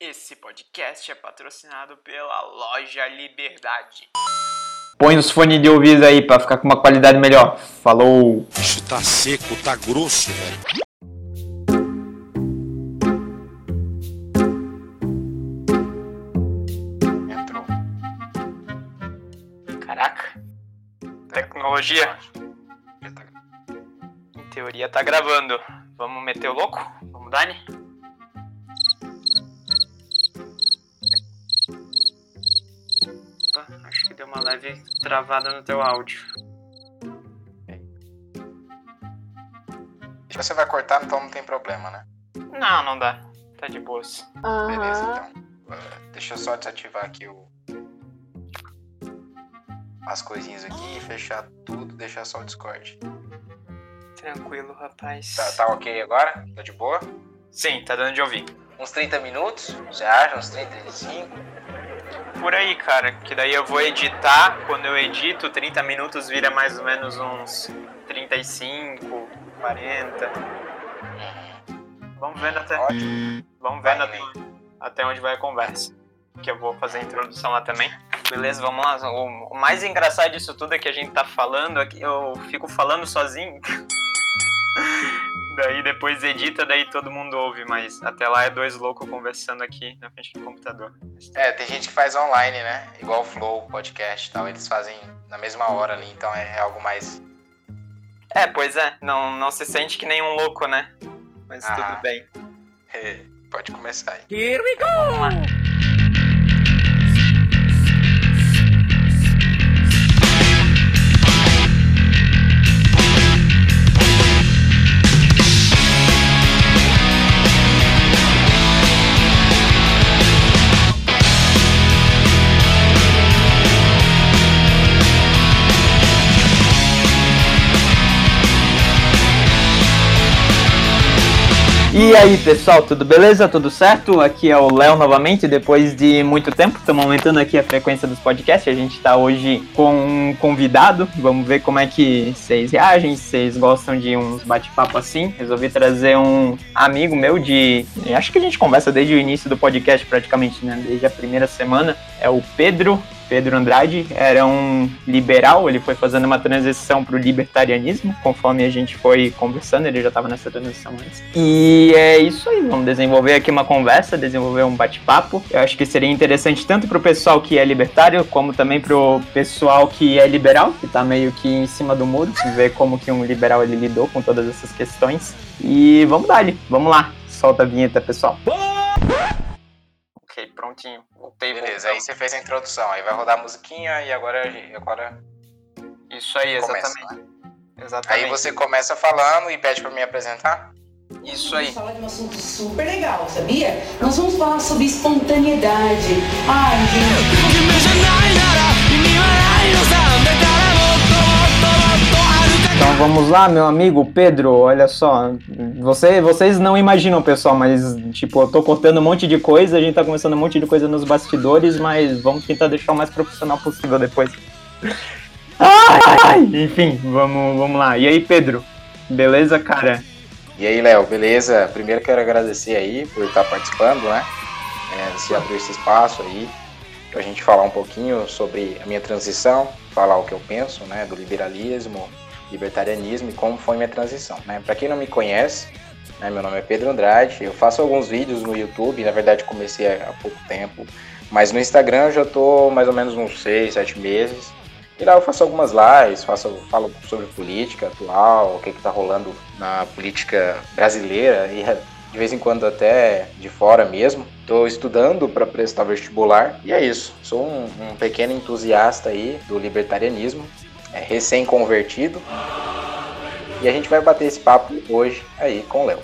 Esse podcast é patrocinado pela Loja Liberdade. Põe os fones de ouvido aí pra ficar com uma qualidade melhor. Falou! Bicho tá seco, tá grosso, velho. Entrou. Caraca. Tecnologia. Em teoria tá gravando. Vamos meter o louco? Vamos, Dani? Travada no teu áudio. Se você vai cortar, então não tem problema, né? Não, não dá. Tá de boas. Beleza, Aham. então. Uh, deixa eu só desativar aqui o... as coisinhas aqui e fechar tudo, deixar só o Discord. Tranquilo, rapaz. Tá, tá ok agora? Tá de boa? Sim, tá dando de ouvir. Uns 30 minutos? Você acha? Uns 30, 35? Por aí, cara, que daí eu vou editar. Quando eu edito, 30 minutos vira mais ou menos uns 35, 40. Uhum. Vamos vendo até, Ótimo. vamos vendo até, até onde vai a conversa. Que eu vou fazer a introdução lá também. Beleza, vamos lá. O, o mais engraçado disso tudo é que a gente tá falando aqui, eu fico falando sozinho. daí depois edita, daí todo mundo ouve, mas até lá é dois loucos conversando aqui na frente do computador. É, tem gente que faz online, né? Igual o Flow, podcast e tal. Eles fazem na mesma hora ali, então é algo mais. É, pois é, não, não se sente que nem um louco, né? Mas Ah. tudo bem. Pode começar aí. Vamos lá. E aí pessoal, tudo beleza? Tudo certo? Aqui é o Léo novamente, depois de muito tempo, estamos aumentando aqui a frequência dos podcasts. A gente está hoje com um convidado, vamos ver como é que vocês reagem, se vocês gostam de uns bate-papo assim. Resolvi trazer um amigo meu de. Acho que a gente conversa desde o início do podcast, praticamente, né? Desde a primeira semana. É o Pedro. Pedro Andrade era um liberal, ele foi fazendo uma transição para o libertarianismo, conforme a gente foi conversando, ele já estava nessa transição antes. E é isso aí, vamos desenvolver aqui uma conversa, desenvolver um bate-papo. Eu acho que seria interessante tanto para o pessoal que é libertário, como também para o pessoal que é liberal, que está meio que em cima do muro, ver como que um liberal ele lidou com todas essas questões. E vamos dar vamos lá, solta a vinheta, pessoal. Ok, prontinho. Voltei, Beleza, aí você fez a introdução, aí vai rodar a musiquinha e agora, a gente- agora Isso aí, começa. exatamente. né? Exatamente. Aí você começa falando e pede pra me apresentar? Isso aí. Vamos falar de um assunto super legal, sabia? Nós vamos falar sobre espontaneidade. Ai, gente. Então vamos lá, meu amigo Pedro, olha só, você, vocês não imaginam, pessoal, mas tipo, eu tô cortando um monte de coisa, a gente tá começando um monte de coisa nos bastidores, mas vamos tentar deixar o mais profissional possível depois. Ai, ai. Enfim, vamos, vamos lá. E aí, Pedro? Beleza, cara? E aí, Léo, beleza? Primeiro quero agradecer aí por estar participando, né? É, se abriu esse espaço aí pra gente falar um pouquinho sobre a minha transição, falar o que eu penso, né, do liberalismo, libertarianismo e como foi minha transição, né? Para quem não me conhece, né, meu nome é Pedro Andrade, eu faço alguns vídeos no YouTube, na verdade comecei há pouco tempo, mas no Instagram eu já tô mais ou menos uns 6, 7 meses. E lá eu faço algumas lives, faço, falo sobre política atual, o que está rolando na política brasileira e de vez em quando até de fora mesmo. Estou estudando para prestar vestibular e é isso. Sou um, um pequeno entusiasta aí do libertarianismo, é, recém-convertido. E a gente vai bater esse papo hoje aí com o Léo.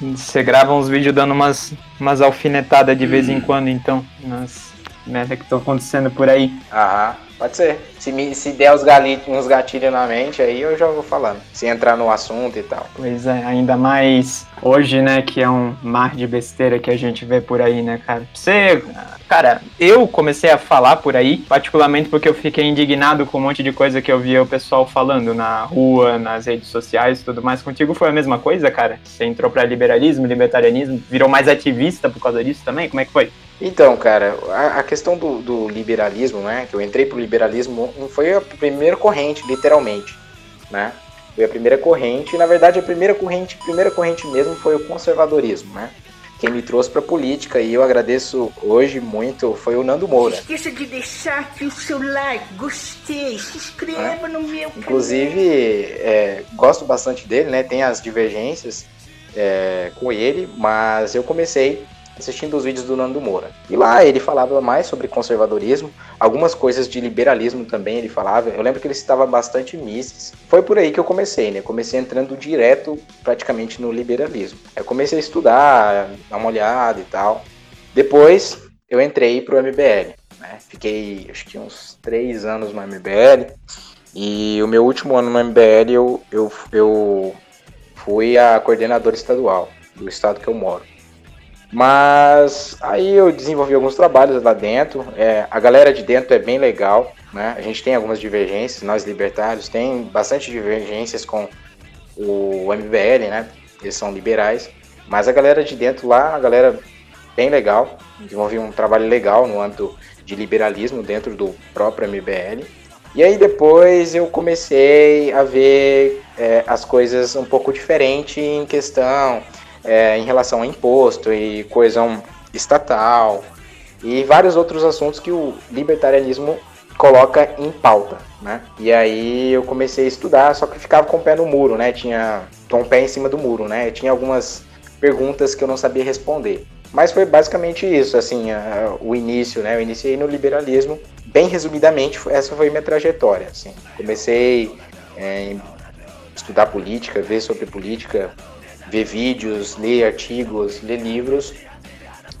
Você grava uns vídeos dando umas, umas alfinetadas de vez em quando, então, nas merda que estão acontecendo por aí. Aham. Pode ser. Se, me, se der os uns gatilhos na mente, aí eu já vou falando. Se entrar no assunto e tal. Pois é, ainda mais hoje, né, que é um mar de besteira que a gente vê por aí, né, cara? Você, cara, eu comecei a falar por aí, particularmente porque eu fiquei indignado com um monte de coisa que eu via o pessoal falando na rua, nas redes sociais e tudo mais. Contigo foi a mesma coisa, cara? Você entrou pra liberalismo, libertarianismo, virou mais ativista por causa disso também? Como é que foi? Então, cara, a, a questão do, do, liberalismo, né? Que eu entrei pro liberalismo, não foi a primeira corrente, literalmente, né? Foi a primeira corrente, e na verdade a primeira corrente, primeira corrente mesmo foi o conservadorismo, né? Quem me trouxe para política e eu agradeço hoje muito foi o Nando Moura. Não esqueça de deixar aqui o seu like, gostei, se inscreva no meu canal. Inclusive, é, gosto bastante dele, né? Tem as divergências é, com ele, mas eu comecei assistindo os vídeos do Nando Moura. E lá ele falava mais sobre conservadorismo, algumas coisas de liberalismo também ele falava. Eu lembro que ele citava bastante Mises. Foi por aí que eu comecei, né? Comecei entrando direto praticamente no liberalismo. Eu comecei a estudar, dar uma olhada e tal. Depois eu entrei pro MBL. Né? Fiquei acho que uns três anos no MBL. E o meu último ano no MBL eu, eu, eu fui a coordenador estadual do estado que eu moro. Mas aí eu desenvolvi alguns trabalhos lá dentro. É, a galera de dentro é bem legal, né? A gente tem algumas divergências, nós libertários tem bastante divergências com o MBL, né? Eles são liberais, mas a galera de dentro lá, a galera bem legal. Desenvolvi um trabalho legal no âmbito de liberalismo dentro do próprio MBL. E aí depois eu comecei a ver é, as coisas um pouco diferente em questão é, em relação a imposto e coesão estatal e vários outros assuntos que o libertarianismo coloca em pauta, né? E aí eu comecei a estudar, só que ficava com o pé no muro, né? Tinha o pé em cima do muro, né? Eu tinha algumas perguntas que eu não sabia responder. Mas foi basicamente isso, assim, a, o início, né? Eu iniciei no liberalismo. Bem resumidamente, essa foi minha trajetória, assim. Comecei é, estudar política, ver sobre política, ver vídeos, ler artigos, ler livros,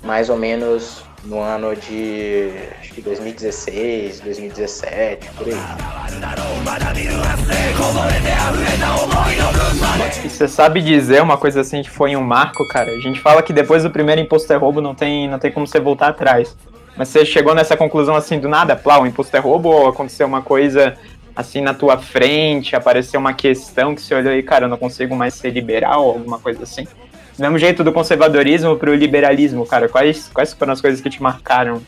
mais ou menos no ano de acho que 2016, 2017, por aí. Você sabe dizer uma coisa assim que foi um marco, cara? A gente fala que depois do primeiro imposto é roubo não tem, não tem como você voltar atrás. Mas você chegou nessa conclusão assim do nada, plá, o imposto é roubo ou aconteceu uma coisa assim na tua frente, apareceu uma questão que você olhou e, cara, eu não consigo mais ser liberal, alguma coisa assim. Do mesmo jeito do conservadorismo pro liberalismo, cara, quais, quais foram as coisas que te marcaram?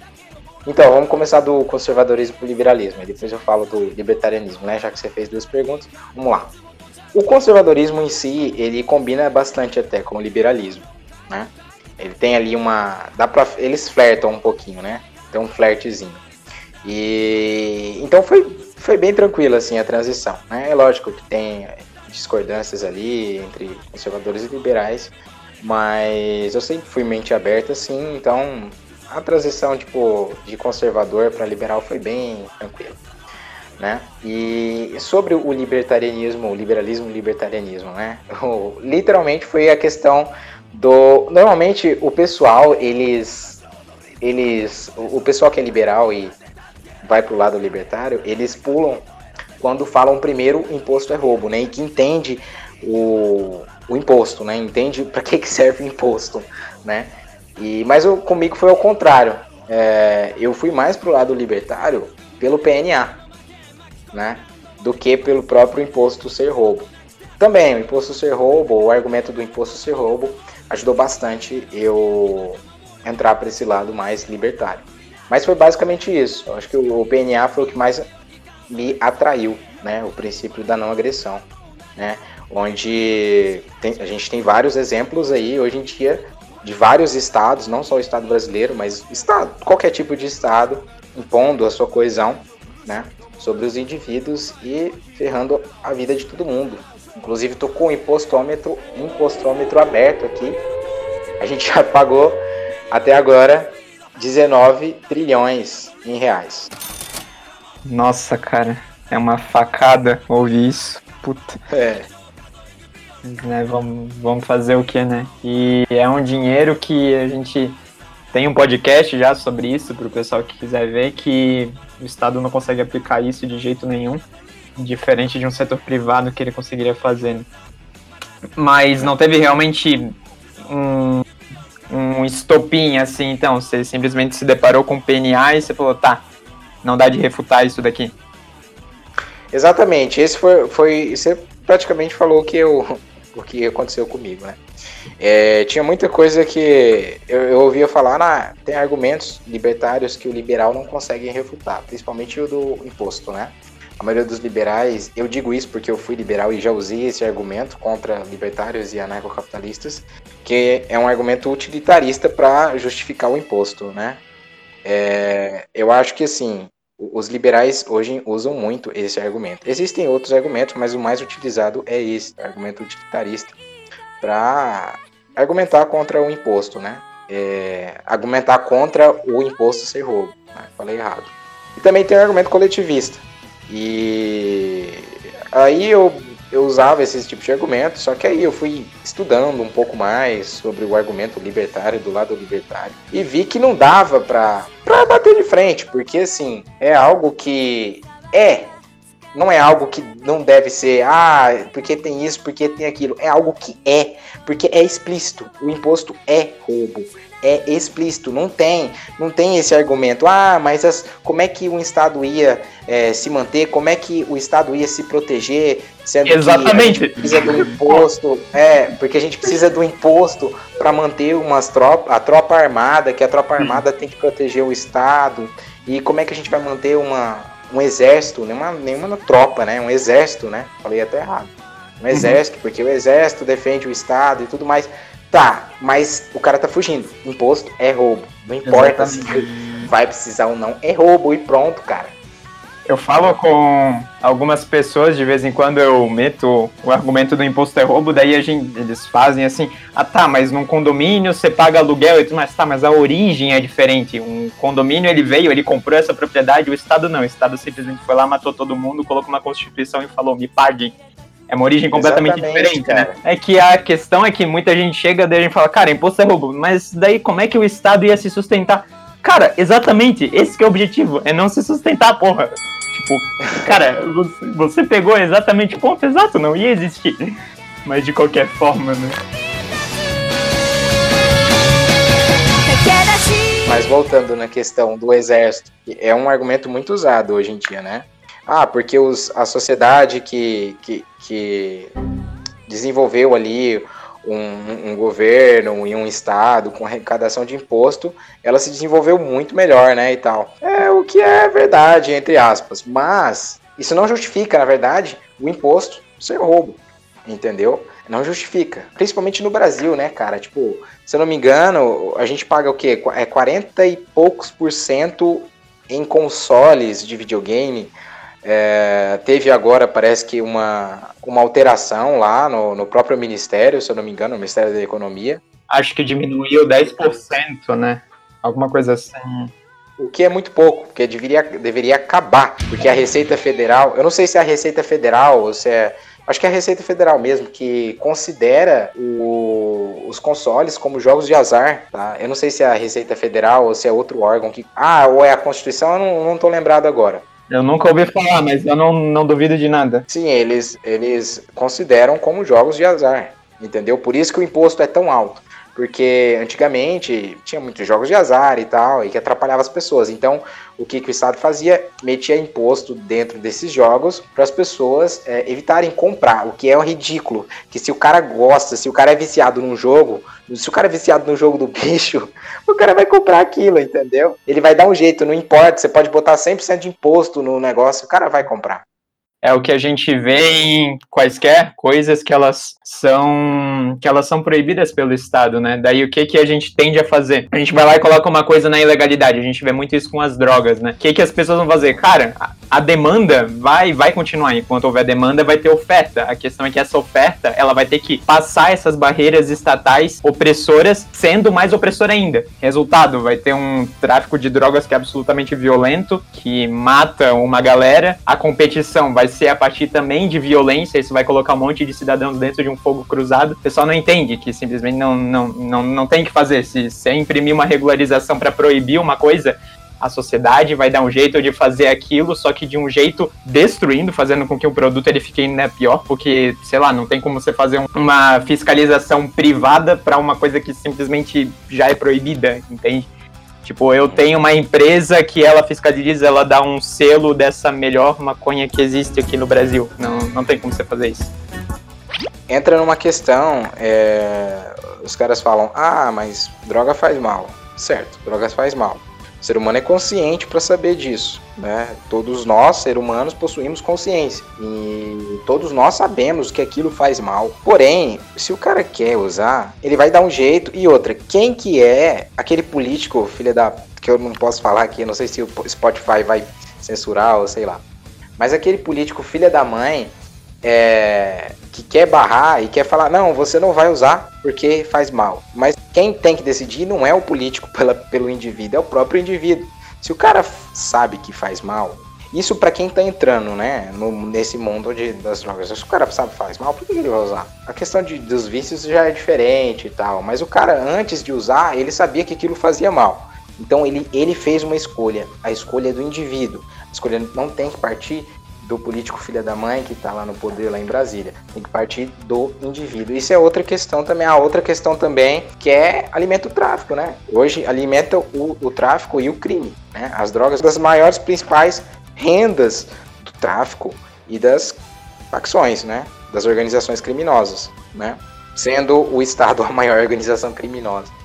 Então, vamos começar do conservadorismo pro liberalismo, e depois eu falo do libertarianismo, né, já que você fez duas perguntas. Vamos lá. O conservadorismo em si, ele combina bastante até com o liberalismo, né? Ele tem ali uma, dá para eles flertam um pouquinho, né? Tem um flertezinho. E então foi foi bem tranquila assim a transição. Né? É lógico que tem discordâncias ali entre conservadores e liberais, mas eu sempre fui mente aberta assim, então a transição tipo de conservador para liberal foi bem tranquila. Né? E sobre o libertarianismo, o liberalismo e libertarianismo, né? Literalmente foi a questão do normalmente o pessoal, eles eles o pessoal que é liberal e vai para o lado libertário, eles pulam quando falam primeiro imposto é roubo, né? E que entende o, o imposto, né? Entende para que, que serve o imposto, né? E, mas eu, comigo foi ao contrário. É, eu fui mais pro lado libertário pelo PNA, né? Do que pelo próprio imposto ser roubo. Também, o imposto ser roubo, o argumento do imposto ser roubo, ajudou bastante eu entrar para esse lado mais libertário. Mas foi basicamente isso. Eu acho que o PNA foi o que mais me atraiu, né? O princípio da não agressão, né? Onde tem, a gente tem vários exemplos aí hoje em dia de vários estados, não só o estado brasileiro, mas estado, qualquer tipo de estado impondo a sua coesão, né? Sobre os indivíduos e ferrando a vida de todo mundo. Inclusive tô com o impostômetro, impostômetro aberto aqui. A gente já pagou até agora 19 trilhões em reais. Nossa, cara, é uma facada ouvir isso. Puta. É. Né, vamos, vamos fazer o que, né? E é um dinheiro que a gente Tem um podcast já sobre isso, para o pessoal que quiser ver, que o Estado não consegue aplicar isso de jeito nenhum, diferente de um setor privado que ele conseguiria fazer. né? Mas não teve realmente um, um estopim assim, então. Você simplesmente se deparou com o PNA e você falou, tá, não dá de refutar isso daqui. Exatamente, esse foi, foi você praticamente falou que eu, o que aconteceu comigo, né? É, tinha muita coisa que eu, eu ouvia falar, ah, tem argumentos libertários que o liberal não consegue refutar, principalmente o do imposto, né? A maioria dos liberais, eu digo isso porque eu fui liberal e já usei esse argumento contra libertários e anarcocapitalistas, que é um argumento utilitarista para justificar o imposto, né? É, eu acho que assim, os liberais hoje usam muito esse argumento. Existem outros argumentos, mas o mais utilizado é esse, argumento utilitarista, para argumentar contra o imposto, né? É, argumentar contra o imposto ser roubo. Né? Falei errado. E também tem o argumento coletivista. E aí eu, eu usava esse tipo de argumento, só que aí eu fui estudando um pouco mais sobre o argumento libertário, do lado libertário, e vi que não dava pra, pra bater de frente, porque assim, é algo que é não é algo que não deve ser, ah, porque tem isso, porque tem aquilo. É algo que é, porque é explícito. O imposto é roubo. É explícito, não tem, não tem esse argumento. Ah, mas as, como é que o Estado ia é, se manter? Como é que o Estado ia se proteger? Sendo Exatamente. Que a gente precisa do imposto, é, porque a gente precisa do imposto para manter umas tropa, a tropa armada, que a tropa armada tem que proteger o Estado. E como é que a gente vai manter uma, um exército, nenhuma, nenhuma tropa, né? Um exército, né? Falei até errado. Um exército, porque o exército defende o Estado e tudo mais. Tá, mas o cara tá fugindo. Imposto é roubo. Não importa se vai precisar ou não. É roubo e pronto, cara. Eu falo com algumas pessoas, de vez em quando eu meto o argumento do imposto é roubo, daí a gente, eles fazem assim, ah tá, mas num condomínio você paga aluguel e tudo mais, tá, mas a origem é diferente. Um condomínio ele veio, ele comprou essa propriedade, o Estado não. O Estado simplesmente foi lá, matou todo mundo, colocou uma constituição e falou, me paguem. É uma origem completamente Exatamente, diferente, né? cara. É que a questão é que muita gente chega daí a gente fala, cara, imposto é roubo, mas daí como é que o Estado ia se sustentar? Cara, exatamente, esse que é o objetivo, é não se sustentar, porra. Tipo, cara, você, você pegou exatamente o ponto exato, não ia existir. Mas de qualquer forma, né? Mas voltando na questão do exército, é um argumento muito usado hoje em dia, né? Ah, porque os, a sociedade que, que, que desenvolveu ali um, um governo e um estado com arrecadação de imposto, ela se desenvolveu muito melhor, né, e tal. É o que é verdade, entre aspas. Mas isso não justifica, na verdade, o imposto ser roubo, entendeu? Não justifica. Principalmente no Brasil, né, cara? Tipo, se eu não me engano, a gente paga o quê? Qu- É 40 e poucos por cento em consoles de videogame. É, teve agora, parece que uma, uma alteração lá no, no próprio Ministério, se eu não me engano, no Ministério da Economia. Acho que diminuiu 10%, né? Alguma coisa assim. O que é muito pouco, porque deveria, deveria acabar. Porque a Receita Federal, eu não sei se é a Receita Federal ou se é. Acho que é a Receita Federal mesmo, que considera o- os consoles como jogos de azar, tá? Eu não sei se é a Receita Federal ou se é outro órgão que. Ah, ou é a Constituição, eu não, não tô lembrado agora. Eu nunca ouvi falar, mas eu não, não duvido de nada. Sim, eles, eles consideram como jogos de azar, entendeu? Por isso que o imposto é tão alto. Porque antigamente tinha muitos jogos de azar e tal, e que atrapalhava as pessoas. Então, o que, que o Estado fazia? Metia imposto dentro desses jogos para as pessoas é, evitarem comprar, o que é um ridículo. Que se o cara gosta, se o cara é viciado num jogo, se o cara é viciado no jogo do bicho, o cara vai comprar aquilo, entendeu? Ele vai dar um jeito, não importa, você pode botar 100% de imposto no negócio, o cara vai comprar. É o que a gente vê em quaisquer coisas que elas são que elas são proibidas pelo Estado, né? Daí o que que a gente tende a fazer? A gente vai lá e coloca uma coisa na ilegalidade. A gente vê muito isso com as drogas, né? O que que as pessoas vão fazer? Cara, a, demanda vai, vai continuar. Enquanto houver demanda, vai ter oferta. A questão é que essa oferta, ela vai ter que passar essas barreiras estatais opressoras, sendo mais opressora ainda. Resultado, vai ter um tráfico de drogas que é absolutamente violento, que mata uma galera. A competição vai ser a partir também de violência, isso vai colocar um monte de cidadãos dentro de um fogo cruzado. O pessoal não entende que simplesmente não, não, não, não tem que fazer. Se, se imprimir uma regularização para proibir uma coisa, a sociedade vai dar um jeito de fazer aquilo, só que de um jeito destruindo, fazendo com que o produto ele fique ainda pior, porque, sei lá, não tem como você fazer uma fiscalização privada para uma coisa que simplesmente já é proibida, entende? Tipo, eu tenho uma empresa que ela fiscaliza, ela dá um selo dessa melhor maconha que existe aqui no Brasil. Não, não tem como você fazer isso. Entra numa questão, é, os caras falam, ah, mas droga faz mal. Certo, drogas faz mal. O ser humano é consciente para saber disso, né? Todos nós, seres humanos, possuímos consciência e todos nós sabemos que aquilo faz mal. Porém, se o cara quer usar, ele vai dar um jeito. E outra, quem que é aquele político, filha da que eu não posso falar aqui, não sei se o Spotify vai censurar ou sei lá. Mas aquele político filha da mãe é, que quer barrar e quer falar, não, você não vai usar porque faz mal. Mas quem tem que decidir não é o político pela, pelo indivíduo, é o próprio indivíduo. Se o cara sabe que faz mal, isso para quem tá entrando, né, no, nesse mundo de, das drogas. Se o cara sabe faz mal, por que ele vai usar? A questão de, dos vícios já é diferente e tal, mas o cara, antes de usar, ele sabia que aquilo fazia mal. Então ele, ele fez uma escolha, a escolha é do indivíduo. A escolha não tem que partir do político filha da mãe que está lá no poder lá em Brasília. Tem que partir do indivíduo. Isso é outra questão também. A outra questão também que é alimenta o tráfico, né? Hoje alimenta o, o tráfico e o crime. Né? As drogas das maiores principais rendas do tráfico e das facções, né? Das organizações criminosas, né? Sendo o Estado a maior organização criminosa.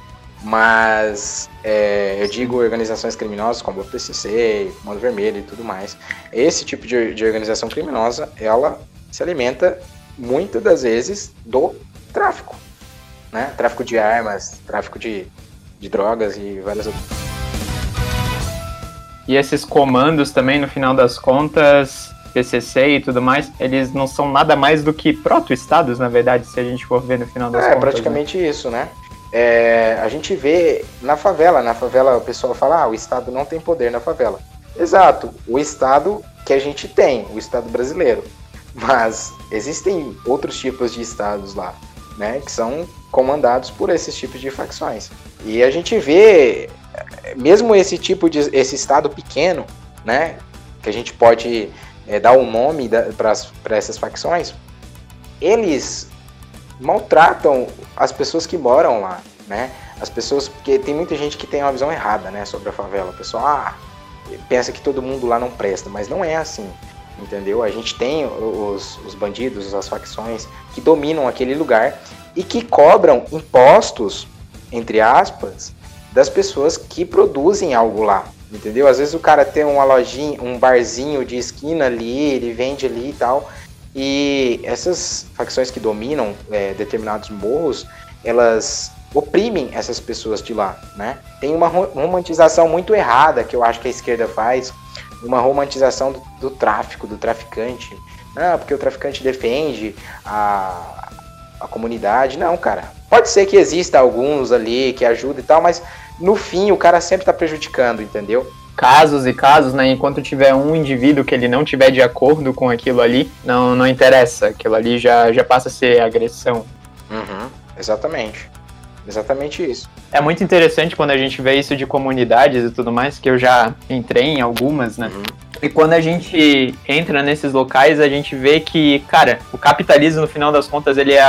Mas é, eu digo organizações criminosas como o PCC, Comando Vermelho e tudo mais. Esse tipo de, de organização criminosa, ela se alimenta muitas das vezes do tráfico, né? Tráfico de armas, tráfico de, de drogas e várias outras. E esses comandos também, no final das contas, PCC e tudo mais, eles não são nada mais do que proto-estados, na verdade, se a gente for ver no final das é, contas. É, praticamente né? isso, né? É, a gente vê na favela, na favela o pessoal fala, ah, o Estado não tem poder na favela. Exato, o Estado que a gente tem, o Estado brasileiro. Mas existem outros tipos de estados lá, né, que são comandados por esses tipos de facções. E a gente vê, mesmo esse tipo de, esse estado pequeno, né, que a gente pode é, dar um nome para essas facções, eles maltratam as pessoas que moram lá, né? As pessoas, porque tem muita gente que tem uma visão errada, né, sobre a favela. O pessoal ah, pensa que todo mundo lá não presta, mas não é assim, entendeu? A gente tem os, os bandidos, as facções que dominam aquele lugar e que cobram impostos, entre aspas, das pessoas que produzem algo lá, entendeu? Às vezes o cara tem uma lojinha, um barzinho de esquina ali, ele vende ali e tal, e essas facções que dominam é, determinados morros, elas oprimem essas pessoas de lá, né? Tem uma romantização muito errada que eu acho que a esquerda faz, uma romantização do, do tráfico, do traficante. Ah, porque o traficante defende a, a comunidade. Não, cara. Pode ser que exista alguns ali que ajudem e tal, mas no fim o cara sempre está prejudicando, entendeu? Casos e casos, né? Enquanto tiver um indivíduo que ele não tiver de acordo com aquilo ali, não, não interessa. Aquilo ali já, já passa a ser agressão. Uhum, exatamente. Exatamente isso. É muito interessante quando a gente vê isso de comunidades e tudo mais, que eu já entrei em algumas, né? Uhum. E quando a gente entra nesses locais, a gente vê que, cara, o capitalismo, no final das contas, ele é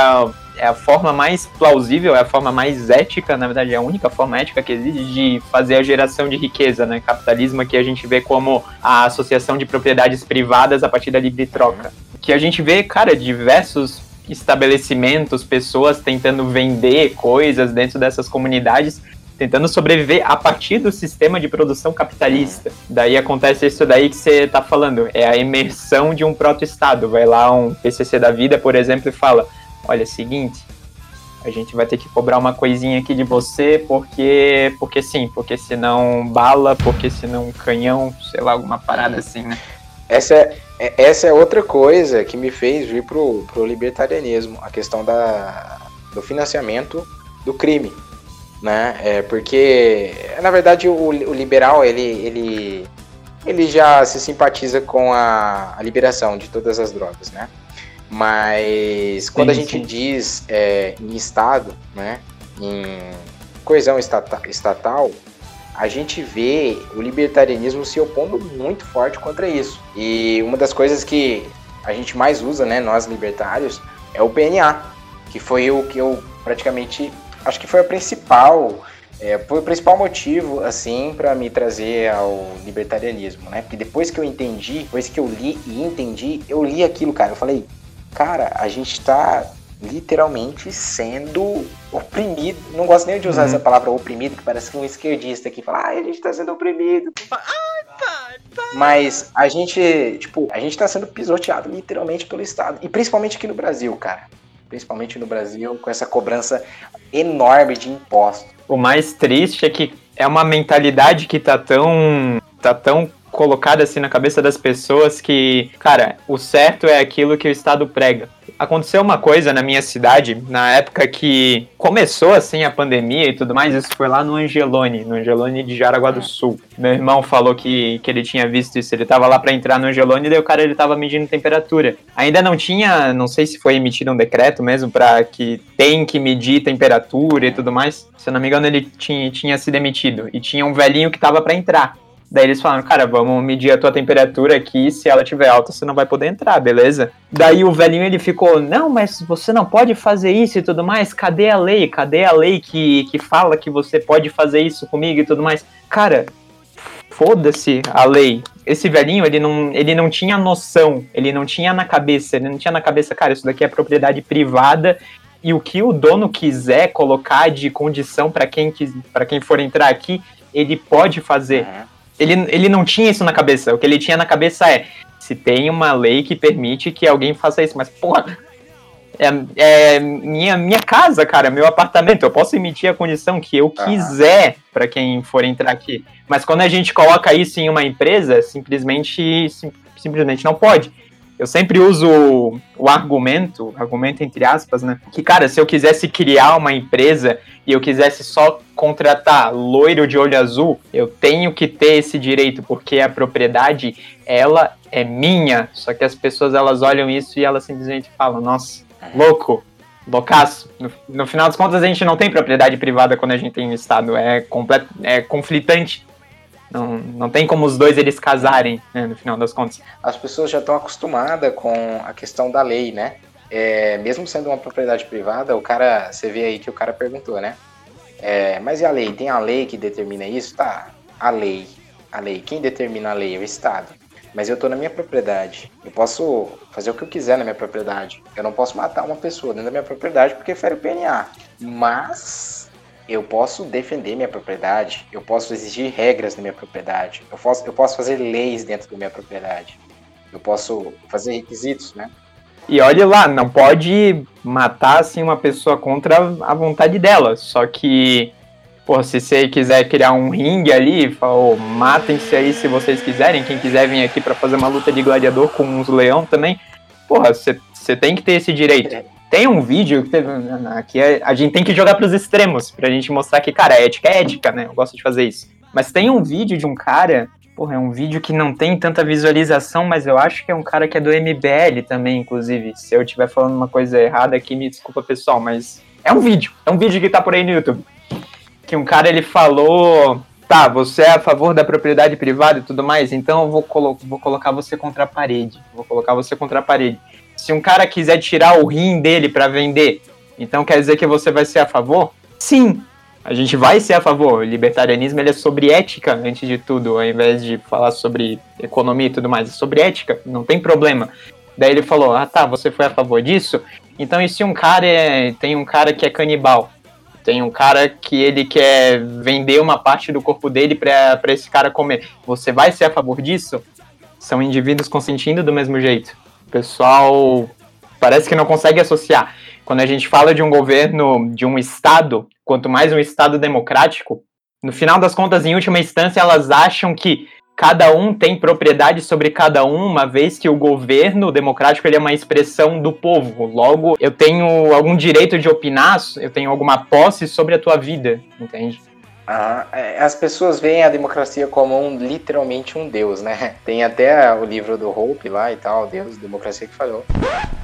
é a forma mais plausível, é a forma mais ética, na verdade, é a única forma ética que existe de fazer a geração de riqueza, né? Capitalismo que a gente vê como a associação de propriedades privadas a partir da livre troca. Que a gente vê, cara, diversos estabelecimentos, pessoas tentando vender coisas dentro dessas comunidades tentando sobreviver a partir do sistema de produção capitalista. Daí acontece isso daí que você está falando, é a imersão de um proto-estado. Vai lá um PCC da vida, por exemplo, e fala: olha, é seguinte, a gente vai ter que cobrar uma coisinha aqui de você, porque, porque sim, porque senão bala, porque senão canhão, sei lá, alguma parada assim, né? essa é, é- essa é outra coisa que me fez vir pro, pro libertarianismo, a questão da, do financiamento do crime, né? É porque, na verdade, o, o liberal, ele, ele, ele já se simpatiza com a, a liberação de todas as drogas, né? Mas quando a Sim, gente sim. diz é, em Estado, né? Em coesão estata- estatal, a gente vê o libertarianismo se opondo muito forte contra isso. E uma das coisas que a gente mais usa, né, nós libertários, é o PNA, que foi o que eu praticamente acho que foi a principal, é, foi o principal motivo assim para me trazer ao libertarianismo, né? Porque depois que eu entendi, depois que eu li e entendi, eu li aquilo, cara, eu falei, cara, a gente tá literalmente sendo oprimido. Não gosto nem de usar Uhum. essa palavra oprimido, que parece que um esquerdista que fala, ah, a gente tá sendo oprimido. Mas a gente, tipo, a gente tá sendo pisoteado literalmente pelo Estado. E principalmente aqui no Brasil, cara. Principalmente no Brasil, com essa cobrança enorme de impostos. O mais triste é que é uma mentalidade que tá tão. tá tão colocada assim na cabeça das pessoas que, cara, o certo é aquilo que o Estado prega. Aconteceu uma coisa na minha cidade, na época que começou assim a pandemia e tudo mais, isso foi lá no Angelone, no Angelone de Jaraguá do Sul. Meu irmão falou que, que ele tinha visto isso, ele tava lá pra entrar no Angelone e daí o cara ele tava medindo temperatura. Ainda não tinha, não sei se foi emitido um decreto mesmo pra que tem que medir temperatura e tudo mais. Se eu não me engano, ele tinha, tinha sido emitido e tinha um velhinho que tava pra entrar. Daí eles falaram, cara, vamos medir a tua temperatura aqui, se ela tiver alta, você não vai poder entrar, beleza? Daí o velhinho ele ficou, não, mas você não pode fazer isso e tudo mais, cadê a lei? Cadê a lei que, que fala que você pode fazer isso comigo e tudo mais? Cara, foda-se a lei. Esse velhinho, ele não, ele não tinha noção, ele não tinha na cabeça, ele não tinha na cabeça, cara, isso daqui é propriedade privada e o que o dono quiser colocar de condição para quem, pra quem for entrar aqui, ele pode fazer ele, ele não tinha isso na cabeça. O que ele tinha na cabeça é: se tem uma lei que permite que alguém faça isso, mas, porra, é, é minha, minha casa, cara, meu apartamento. Eu posso emitir a condição que eu quiser para quem for entrar aqui. Mas quando a gente coloca isso em uma empresa, simplesmente, sim- simplesmente não pode. Eu sempre uso o, argumento, argumento entre aspas, né? Que, cara, se eu quisesse criar uma empresa e eu quisesse só contratar loiro de olho azul, eu tenho que ter esse direito, porque a propriedade, ela é minha. Só que as pessoas, elas olham isso e elas simplesmente falam, nossa, louco, loucaço. No, no final das contas, a gente não tem propriedade privada quando a gente tem um Estado. É, completo, é conflitante. Não, não tem como os dois eles casarem, né, no final das contas. As pessoas já estão acostumadas com a questão da lei, né? É, mesmo sendo uma propriedade privada, o cara, você vê aí que o cara perguntou, né? É, mas e a lei? Tem a lei que determina isso? Tá, a lei. A lei. Quem determina a lei é o Estado. Mas eu tô na minha propriedade. Eu posso fazer o que eu quiser na minha propriedade. Eu não posso matar uma pessoa dentro da minha propriedade porque fere o PNA. Mas eu posso defender minha propriedade. Eu posso exigir regras na minha propriedade. Eu posso, eu posso fazer leis dentro da minha propriedade. Eu posso fazer requisitos, né? E olhe lá, não pode matar assim uma pessoa contra a vontade dela. Só que, pô, se você quiser criar um ringue ali, fala, ô, matem-se aí se vocês quiserem. Quem quiser vir aqui pra fazer uma luta de gladiador com uns leão também, porra, você você tem que ter esse direito. Tem um vídeo que teve. É- a gente tem que jogar pros extremos, pra gente mostrar que, cara, ética é ética, né? Eu gosto de fazer isso. Mas tem um vídeo de um cara. Porra, é um vídeo que não tem tanta visualização, mas eu acho que é um cara que é do MBL também, inclusive. Se eu estiver falando uma coisa errada aqui, me desculpa, pessoal, mas é um vídeo. É um vídeo que tá por aí no YouTube. Que um cara ele falou. Tá, você é a favor da propriedade privada e tudo mais, então eu vou, colo vou colocar você contra a parede. Vou colocar você contra a parede. Se um cara quiser tirar o rim dele para vender, então quer dizer que você vai ser a favor? Sim, a gente vai ser a favor. O libertarianismo ele é sobre ética, antes de tudo, ao invés de falar sobre economia e tudo mais. É sobre ética, não tem problema. Daí ele falou: Ah, tá, você foi a favor disso? Então, e se um cara é. Tem um cara que é canibal? Tem um cara que ele quer vender uma parte do corpo dele pra esse cara comer. Você vai ser a favor disso? São indivíduos consentindo do mesmo jeito. O pessoal parece que não consegue associar. Quando a gente fala de um governo, de um Estado, quanto mais um Estado democrático, no final das contas, em última instância, elas acham que, cada um tem propriedade sobre cada um, uma vez que o governo democrático ele é uma expressão do povo. Logo, eu tenho algum direito de opinar, eu tenho alguma posse sobre a tua vida, entende? Ah, é, as pessoas veem a democracia como um, literalmente um deus, né? Tem até o livro do Hope lá e tal, Deus, democracia que falhou.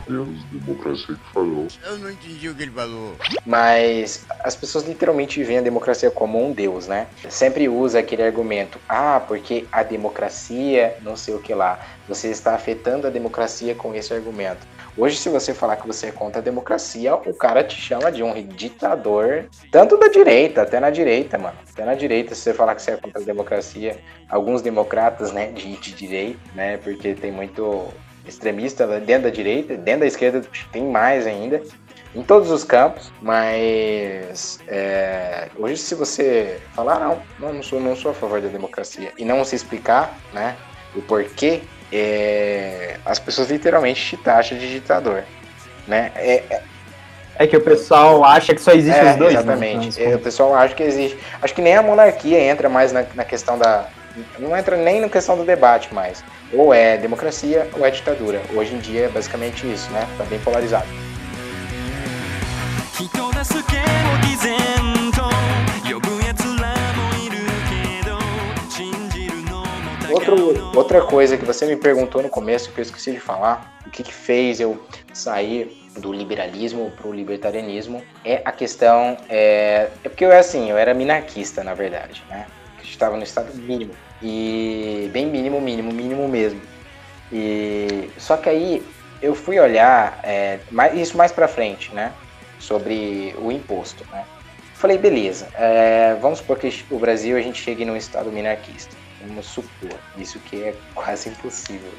Deus, democracia que falhou. Eu não entendi o que ele falou. Mas as pessoas literalmente veem a democracia como um deus, né? Sempre usa aquele argumento, ah, porque a democracia, não sei o que lá. Você está afetando a democracia com esse argumento. Hoje, se você falar que você é contra a democracia, o cara te chama de um ditador, tanto da direita, até na direita, mano. Até na direita, se você falar que você é contra a democracia, alguns democratas, né, de, de direita, né, porque tem muito extremista dentro da direita, dentro da esquerda tem mais ainda, em todos os campos, mas é, hoje se você falar, não, não, não sou, não sou a favor da democracia, e não se explicar, né, o porquê é, as pessoas literalmente te taxam de ditador. Né? É, é, é que o pessoal acha que só existe é, os dois. Né? Exatamente. Né? o pessoal acha que existe. Acho que nem a monarquia entra mais na, na questão da. Não entra nem na questão do debate mais. Ou é democracia ou é ditadura. Hoje em dia é basicamente isso, né? Tá bem polarizado. Outro, outra coisa que você me perguntou no começo, que eu esqueci de falar, o que, que fez eu sair do liberalismo para o libertarianismo, é a questão. É, é porque eu é assim, eu era minarquista, na verdade, né? Estava no estado mínimo. E bem mínimo, mínimo, mínimo mesmo. E só que aí eu fui olhar é, mais, isso mais para frente, né? Sobre o imposto, né? Falei, beleza, é, vamos supor que o Brasil a gente chegue num estado minarquista. Vamos supor, isso que é quase impossível.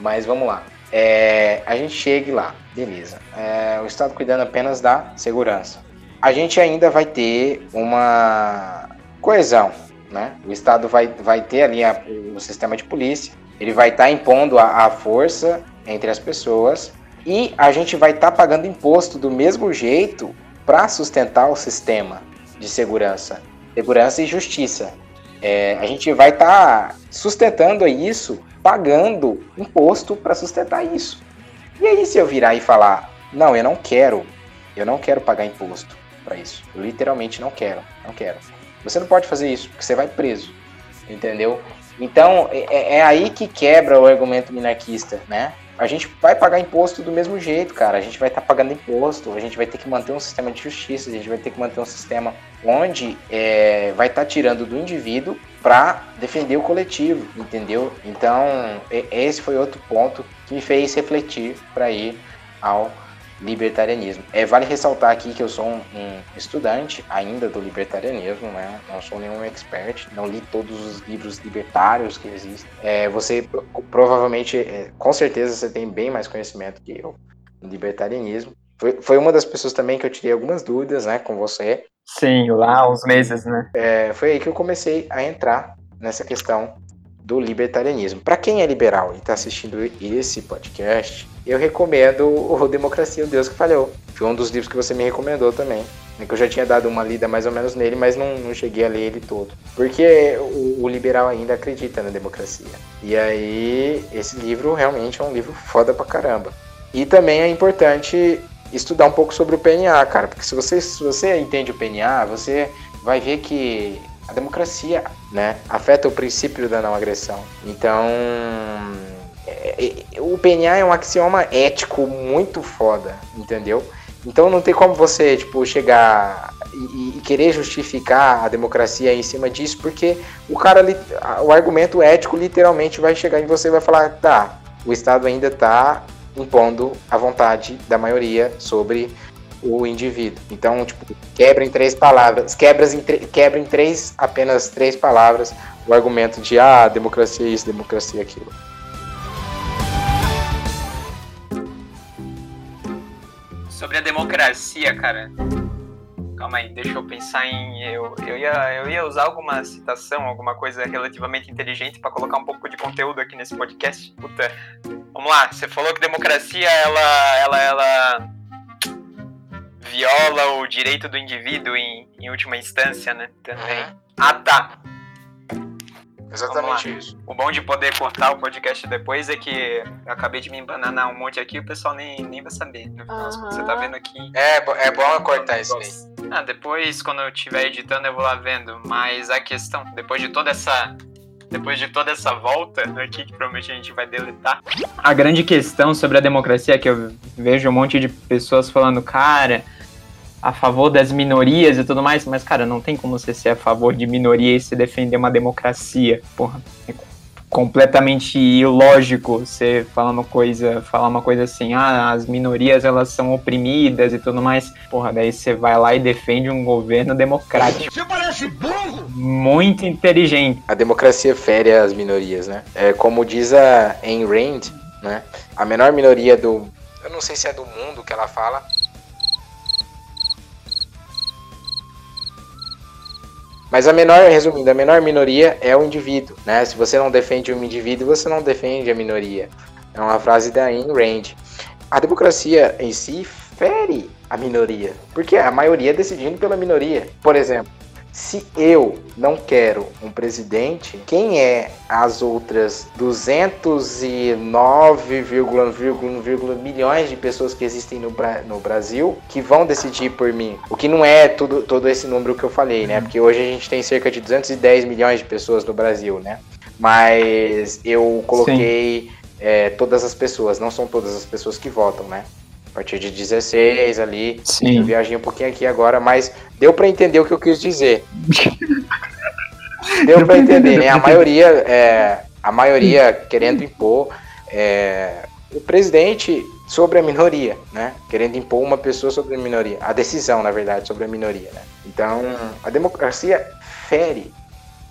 Mas vamos lá. É, a gente chegue lá, beleza. É, o Estado cuidando apenas da segurança. A gente ainda vai ter uma coesão, né? O Estado vai, vai ter ali a, o sistema de polícia, ele vai estar tá impondo a, a, força entre as pessoas e a gente vai estar tá pagando imposto do mesmo jeito para sustentar o sistema de segurança, segurança e justiça. É, a gente vai estar tá sustentando isso, pagando imposto para sustentar isso. E aí, se eu virar e falar, não, eu não quero, eu não quero pagar imposto para isso. Eu literalmente não quero, não quero. Você não pode fazer isso, porque você vai preso, entendeu? Então, é, é, é aí que quebra o argumento minarquista, né? A gente vai pagar imposto do mesmo jeito, cara. A gente vai estar tá pagando imposto, a gente vai ter que manter um sistema de justiça, a gente vai ter que manter um sistema onde é, vai estar tá tirando do indivíduo para defender o coletivo, entendeu? Então, esse foi outro ponto que me fez refletir para ir ao libertarianismo. É, vale ressaltar aqui que eu sou um, um, estudante ainda do libertarianismo, né? não sou nenhum expert, não li todos os livros libertários que existem. É, você provavelmente, é, com certeza, você tem bem mais conhecimento que eu no libertarianismo. Foi, foi uma das pessoas também que eu tirei algumas dúvidas né, com você. Sim, lá há uns meses, né? É, foi aí que eu comecei a entrar nessa questão do libertarianismo. Para quem é liberal e está assistindo esse podcast, eu recomendo o Democracia, o Deus que Falhou. Foi um dos livros que você me recomendou também. É que eu já tinha dado uma lida mais ou menos nele, mas não, não cheguei a ler ele todo. Porque o, o, liberal ainda acredita na democracia. E aí, esse livro realmente é um livro foda pra caramba. E também é importante estudar um pouco sobre o PNA, cara. Porque se você, se você entende o PNA, você vai ver que a democracia né, afeta o princípio da não agressão. Então, é, é, o PNA é um axioma ético muito foda, entendeu? Então não tem como você, tipo, chegar e, e, querer justificar a democracia em cima disso, porque o cara, o argumento ético literalmente vai chegar em você e vai falar, tá, o Estado ainda está impondo a vontade da maioria sobre o indivíduo. Então, tipo, quebra em três palavras, quebra em, quebra em três, apenas três palavras, o argumento de, ah, democracia é isso, democracia é aquilo. Sobre a democracia, cara. Calma aí, deixa eu pensar em. Eu, eu, ia, eu ia usar alguma citação, alguma coisa relativamente inteligente para colocar um pouco de conteúdo aqui nesse podcast. Puta. Vamos lá, você falou que democracia, ela. ela, ela viola o direito do indivíduo em, em última instância, né? Também. Ah, tá. Exatamente isso. O bom de poder cortar o podcast depois é que eu acabei de me embananar um monte aqui e o pessoal nem, nem vai saber. No final, Aham. Você tá vendo aqui. É, é bom cortar isso aí. Ah, depois, quando eu estiver editando, eu vou lá vendo. Mas a questão, depois de toda essa. Depois de toda essa volta aqui, que provavelmente a gente vai deletar. A grande questão sobre a democracia é que eu vejo um monte de pessoas falando, cara, a favor das minorias e tudo mais, mas, cara, não tem como você ser a favor de minoria e se defender uma democracia. Porra, é completamente ilógico você falar uma coisa, falar uma coisa assim, ah, as minorias elas são oprimidas e tudo mais. Porra, daí você vai lá e defende um governo democrático. Você parece burro! Muito inteligente. A democracia fere as minorias, né? É como diz a Ayn Rand, né? A menor minoria do. Eu não sei se é do mundo que ela fala. Mas a menor, resumindo, a menor minoria é o indivíduo, né? Se você não defende um indivíduo, você não defende a minoria. É uma frase da Ayn Rand. A democracia em si fere a minoria, porque a maioria decidindo pela minoria. Por exemplo, se eu não quero um presidente, quem é as outras 209,1 milhões de pessoas que existem no, no Brasil que vão decidir por mim? O que não é tudo, todo esse número que eu falei, né? Porque hoje a gente tem cerca de 210 milhões de pessoas no Brasil, né? Mas eu coloquei é, todas as pessoas, não são todas as pessoas que votam, né? A partir de 16 ali, eu Sim. viajei um pouquinho aqui agora, mas deu pra entender o que eu quis dizer. Deu pra entender, né? A maioria, é, a maioria querendo impor é, o presidente sobre a minoria, né? Querendo impor uma pessoa sobre a minoria. A decisão, na verdade, sobre a minoria, né? Então, a democracia fere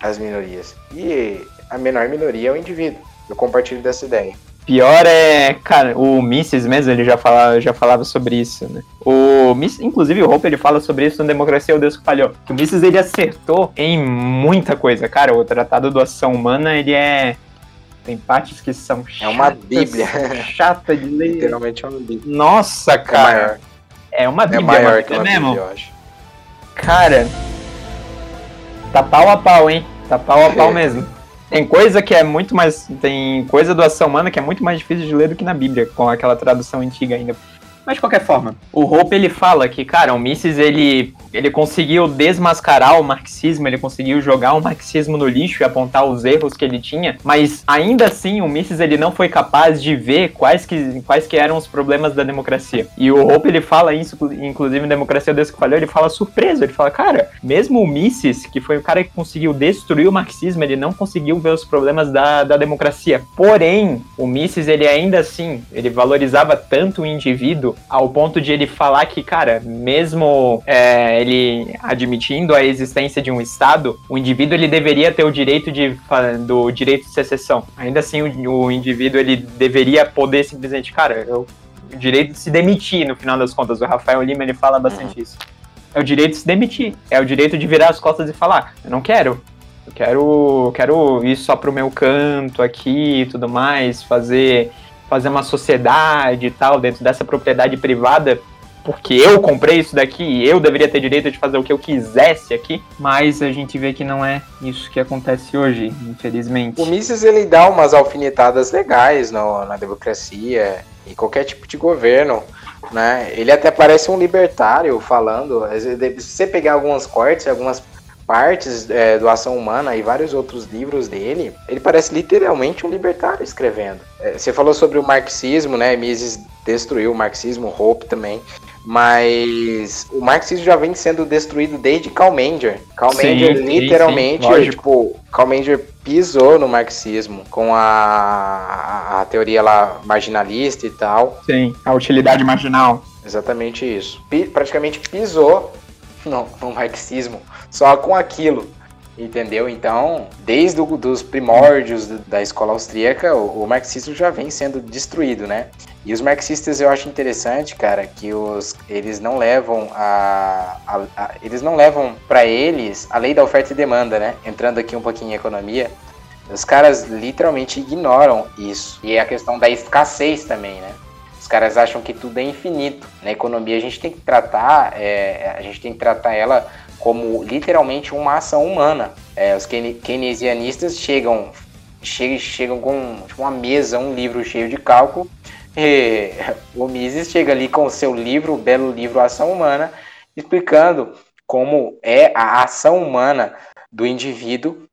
as minorias. E a menor minoria é o indivíduo. Eu compartilho dessa ideia. Pior é, cara, o Mises mesmo, ele já falava, já falava sobre isso, né? O Mises, inclusive o Hope, ele fala sobre isso no Democracia é o Deus que Falhou. Que o Mises, ele acertou em muita coisa, cara. O Tratado do Ação Humana, ele é... Tem partes que são É uma chatas, bíblia. Chata de ler. Literalmente é uma bíblia. Nossa, É cara. maior. É uma É bíblia, maior mano, que é uma mesmo? bíblia, eu acho. Cara, tá pau a pau, hein? Tá pau a pau É. mesmo. Tem coisa que é muito mais. Tem coisa do ação humana que é muito mais difícil de ler do que na Bíblia, com aquela tradução antiga ainda. Mas de qualquer forma, o Hope ele fala que, cara, o Mises ele, ele conseguiu desmascarar o marxismo, ele conseguiu jogar o marxismo no lixo e apontar os erros que ele tinha, mas ainda assim o Mises ele não foi capaz de ver quais que, quais que eram os problemas da democracia. E o Hope ele fala isso, inclusive em Democracia Deus que Falhou, ele fala surpreso, ele fala, cara, mesmo o Mises, que foi o cara que conseguiu destruir o marxismo, ele não conseguiu ver os problemas da, da democracia. Porém, o Mises ele ainda assim, ele valorizava tanto o indivíduo ao ponto de ele falar que, cara, mesmo é, ele admitindo a existência de um Estado, o indivíduo ele deveria ter o direito de do direito de secessão. Ainda assim, o, o indivíduo ele deveria poder simplesmente, cara, eu, o direito de se demitir, no final das contas. O Rafael Lima ele fala bastante isso. É o direito de se demitir. É o direito de virar as costas e falar, eu não quero. Eu quero, quero ir só pro meu canto aqui e tudo mais, fazer fazer uma sociedade e tal dentro dessa propriedade privada, porque eu comprei isso daqui e eu deveria ter direito de fazer o que eu quisesse aqui, mas a gente vê que não é isso que acontece hoje, infelizmente. O Mises ele dá umas alfinetadas legais no- na democracia e qualquer tipo de governo, né? Ele até parece um libertário falando. Se você pegar alguns cortes, algumas partes é, do Ação Humana e vários outros livros dele, ele parece literalmente um libertário escrevendo. É, você falou sobre o marxismo, né? Mises destruiu o marxismo, Hope também. Mas o marxismo já vem sendo destruído desde Karl Menger. Karl Menger sim, literalmente, sim, tipo, Karl Menger pisou no marxismo com a, a, a teoria lá marginalista e tal. Sim, a utilidade marginal. Exatamente isso. Pi- praticamente pisou no, no marxismo só com aquilo. Entendeu? Então, desde o, dos primórdios da escola austríaca, o, o marxismo já vem sendo destruído, né? E os marxistas eu acho interessante, cara, que os, eles não levam a, a- a- eles não levam para eles a lei da oferta e demanda, né? Entrando aqui um pouquinho em economia, os caras literalmente ignoram isso. E é a questão da escassez também, né? Os caras acham que tudo é infinito. Na economia a gente tem que tratar, é, a gente tem que tratar ela como literalmente uma ação humana. É, os keynesianistas chegam, chegam, chegam com tipo, uma mesa, um livro cheio de cálculo, e o Mises chega ali com o seu livro, o belo livro Ação Humana, explicando como é a ação humana do indivíduo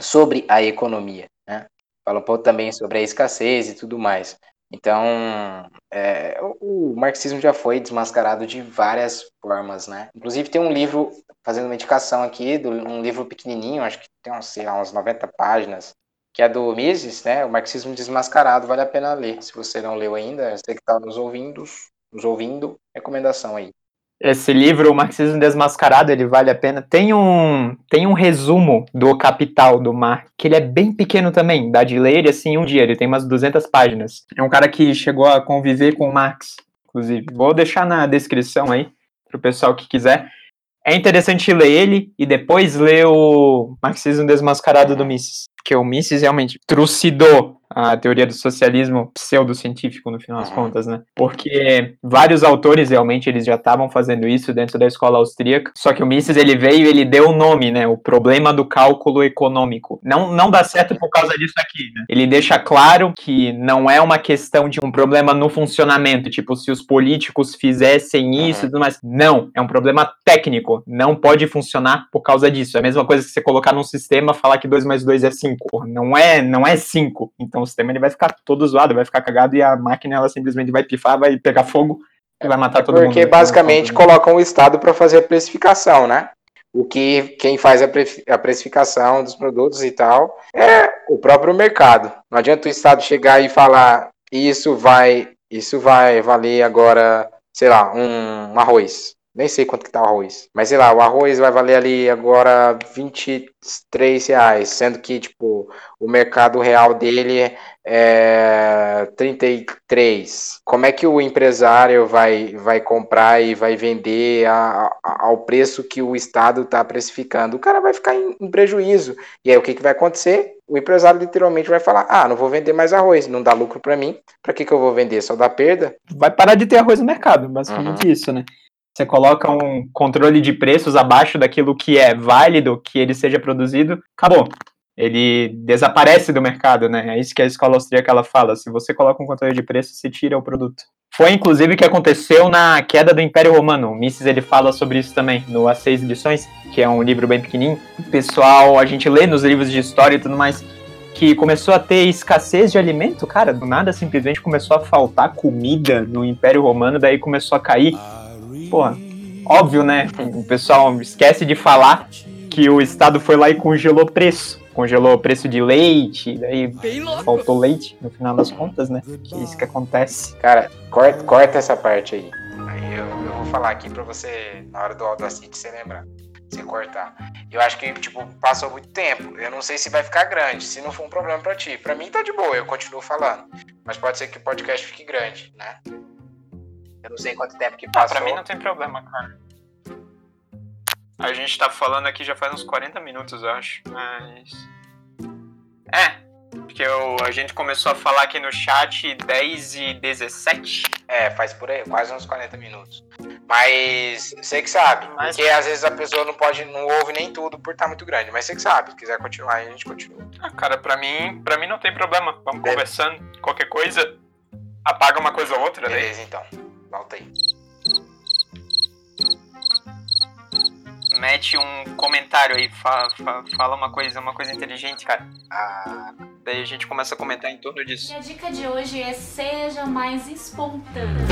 sobre a economia. Né? Fala um pouco também sobre a escassez e tudo mais. Então, é, o, marxismo já foi desmascarado de várias formas, né? Inclusive tem um livro, fazendo uma indicação aqui, do, um livro pequenininho, acho que tem uns, sei lá, uns 90 páginas, que é do Mises, né? O Marxismo Desmascarado, vale a pena ler. Se você não leu ainda, você que está nos ouvindo, nos ouvindo, recomendação aí. Esse livro, O Marxismo Desmascarado, ele vale a pena. Tem um, tem um resumo do Capital, do Marx, que ele é bem pequeno também, dá de ler assim um dia, ele tem umas 200 páginas. É um cara que chegou a conviver com o Marx, inclusive. Vou deixar na descrição aí, para o pessoal que quiser. É interessante ler ele e depois ler o Marxismo Desmascarado do Mises, que o Mises realmente trucidou a teoria do socialismo pseudocientífico, no final das contas, né? Porque vários autores, realmente, eles já estavam fazendo isso dentro da escola austríaca, só que o Mises, ele veio e ele deu o um nome, né? O problema do cálculo econômico. Não, não dá certo por causa disso aqui, né? Ele deixa claro que não é uma questão de um problema no funcionamento, tipo, se os políticos fizessem isso e tudo mais. Não, é um problema técnico. Não pode funcionar por causa disso. É a mesma coisa que você colocar num sistema falar que 2 mais 2 é 5. Não é, não é 5. Então o sistema ele vai ficar todo zoado, vai ficar cagado e a máquina ela simplesmente vai pifar, vai pegar fogo e vai matar todo Porque mundo. Porque basicamente colocam o Estado para fazer a precificação, né? O que quem faz a, pre a precificação dos produtos e tal é o próprio mercado. Não adianta o Estado chegar e falar isso vai isso vai valer agora, sei lá, um, um arroz. Nem sei quanto que tá o arroz. Mas sei lá, o arroz vai valer ali agora 23 reais. Sendo que, tipo, o mercado real dele é 33. Como é que o empresário vai, vai comprar e vai vender a, a, ao preço que o Estado está precificando? O cara vai ficar em, em prejuízo. E aí o que, que vai acontecer? O empresário literalmente vai falar: Ah, não vou vender mais arroz, não dá lucro para mim. Para que, que eu vou vender? Só dá perda? Vai parar de ter arroz no mercado, basicamente uhum. isso, né? Você coloca um controle de preços abaixo daquilo que é válido que ele seja produzido, acabou. Ele desaparece do mercado, né? É isso que a escola austríaca ela fala. Se você coloca um controle de preços, você tira o produto. Foi inclusive o que aconteceu na queda do Império Romano. O Mises ele fala sobre isso também no As Seis Lições, que é um livro bem pequenininho. Pessoal, a gente lê nos livros de história e tudo mais, que começou a ter escassez de alimento, cara, do nada simplesmente começou a faltar comida no Império Romano, daí começou a cair porra, óbvio, né? O pessoal esquece de falar que o Estado foi lá e congelou preço. Congelou o preço de leite, daí faltou leite no final das contas, né? Que é isso que acontece. Cara, corta, corta essa parte aí. Aí eu, eu vou falar aqui pra você, na hora do Audacity, você lembrar. Você cortar. Eu acho que, tipo, passou muito tempo. Eu não sei se vai ficar grande, se não for um problema pra ti. Pra mim tá de boa, eu continuo falando. Mas pode ser que o podcast fique grande, né? Eu não sei quanto tempo que passou. Ah, pra mim não tem problema, cara. A gente tá falando aqui já faz uns 40 minutos, eu acho. Mas. É. Porque eu, a gente começou a falar aqui no chat 10 e 17. É, faz por aí, quase uns 40 minutos. Mas você que sabe. Mas... Porque às vezes a pessoa não pode, não ouve nem tudo por estar tá muito grande. Mas você que sabe. Se quiser continuar a gente continua. Ah, cara, pra mim, pra mim não tem problema. Vamos Beleza. conversando. Qualquer coisa, apaga uma coisa ou outra. Beleza, daí. então. Volta aí. Mete um comentário aí, fala, fala uma coisa, uma coisa inteligente, cara. Ah, daí a gente começa a comentar em torno disso. E a dica de hoje é seja mais espontâneo.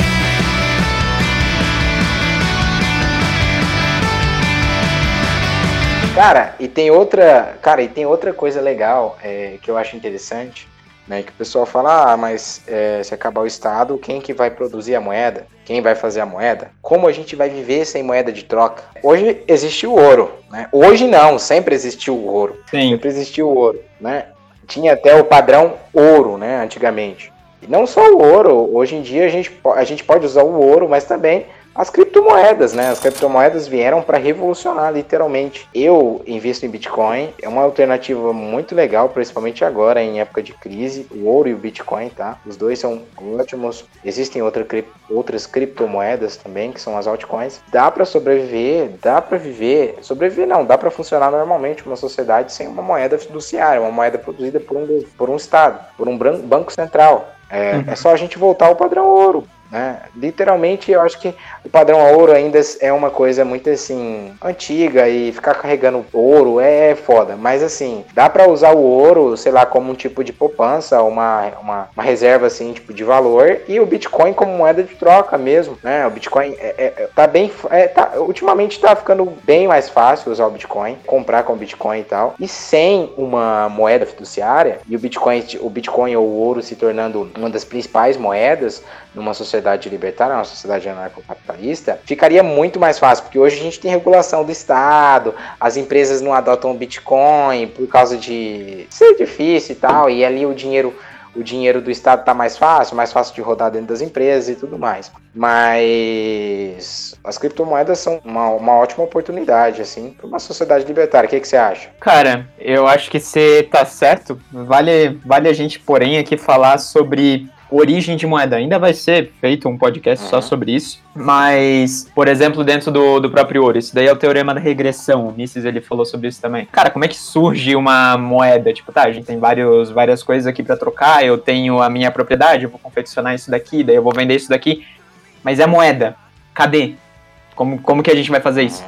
Cara, e tem outra, cara, e tem outra coisa legal é, que eu acho interessante né? Que o pessoal fala, ah, mas é, se acabar o Estado, quem que vai produzir a moeda? Quem vai fazer a moeda? Como a gente vai viver sem moeda de troca? Hoje existe o ouro, né? Hoje não, sempre existiu o ouro. Sim. Sempre existiu o ouro, né? Tinha até o padrão ouro, né, antigamente. E não só o ouro, hoje em dia a gente, a gente pode usar o ouro, mas também as criptomoedas, né? As criptomoedas vieram para revolucionar, literalmente. Eu invisto em Bitcoin, é uma alternativa muito legal, principalmente agora, em época de crise. O ouro e o Bitcoin, tá? Os dois são ótimos. Existem outra, outras criptomoedas também, que são as altcoins. Dá para sobreviver, dá para viver. Sobreviver não, dá para funcionar normalmente uma sociedade sem uma moeda fiduciária, uma moeda produzida por um, por um Estado, por um banco central. É, uhum. é só a gente voltar ao padrão ouro. Né? Literalmente, eu acho que o padrão ouro ainda é uma coisa muito assim antiga e ficar carregando ouro é foda. Mas assim, dá para usar o ouro, sei lá, como um tipo de poupança, uma, uma, uma, reserva assim, tipo de valor, e o Bitcoin como moeda de troca mesmo, né? O Bitcoin é, é, é tá bem, é, tá, ultimamente tá ficando bem mais fácil usar o Bitcoin, comprar com o Bitcoin e tal. E sem uma moeda fiduciária e o Bitcoin, o Bitcoin ou o ouro se tornando uma das principais moedas numa sociedade libertária, uma sociedade anarcocapitalista, ficaria muito mais fácil, porque hoje a gente tem regulação do Estado, as empresas não adotam Bitcoin por causa de ser difícil e tal, e ali o dinheiro o dinheiro do Estado está mais fácil, mais fácil de rodar dentro das empresas e tudo mais. Mas as criptomoedas são uma, uma ótima oportunidade, assim, para uma sociedade libertária. O que, que você acha? Cara, eu acho que você tá certo. Vale, vale a gente, porém, aqui falar sobre origem de moeda. Ainda vai ser feito um podcast uhum. só sobre isso. Mas, por exemplo, dentro do, do próprio ouro, isso daí é o teorema da regressão. O Mises ele falou sobre isso também. Cara, como é que surge uma moeda? Tipo, tá, a gente tem vários, várias coisas aqui para trocar, eu tenho a minha propriedade, eu vou confeccionar isso daqui, daí eu vou vender isso daqui. Mas é moeda. Cadê? Como, como que a gente vai fazer isso?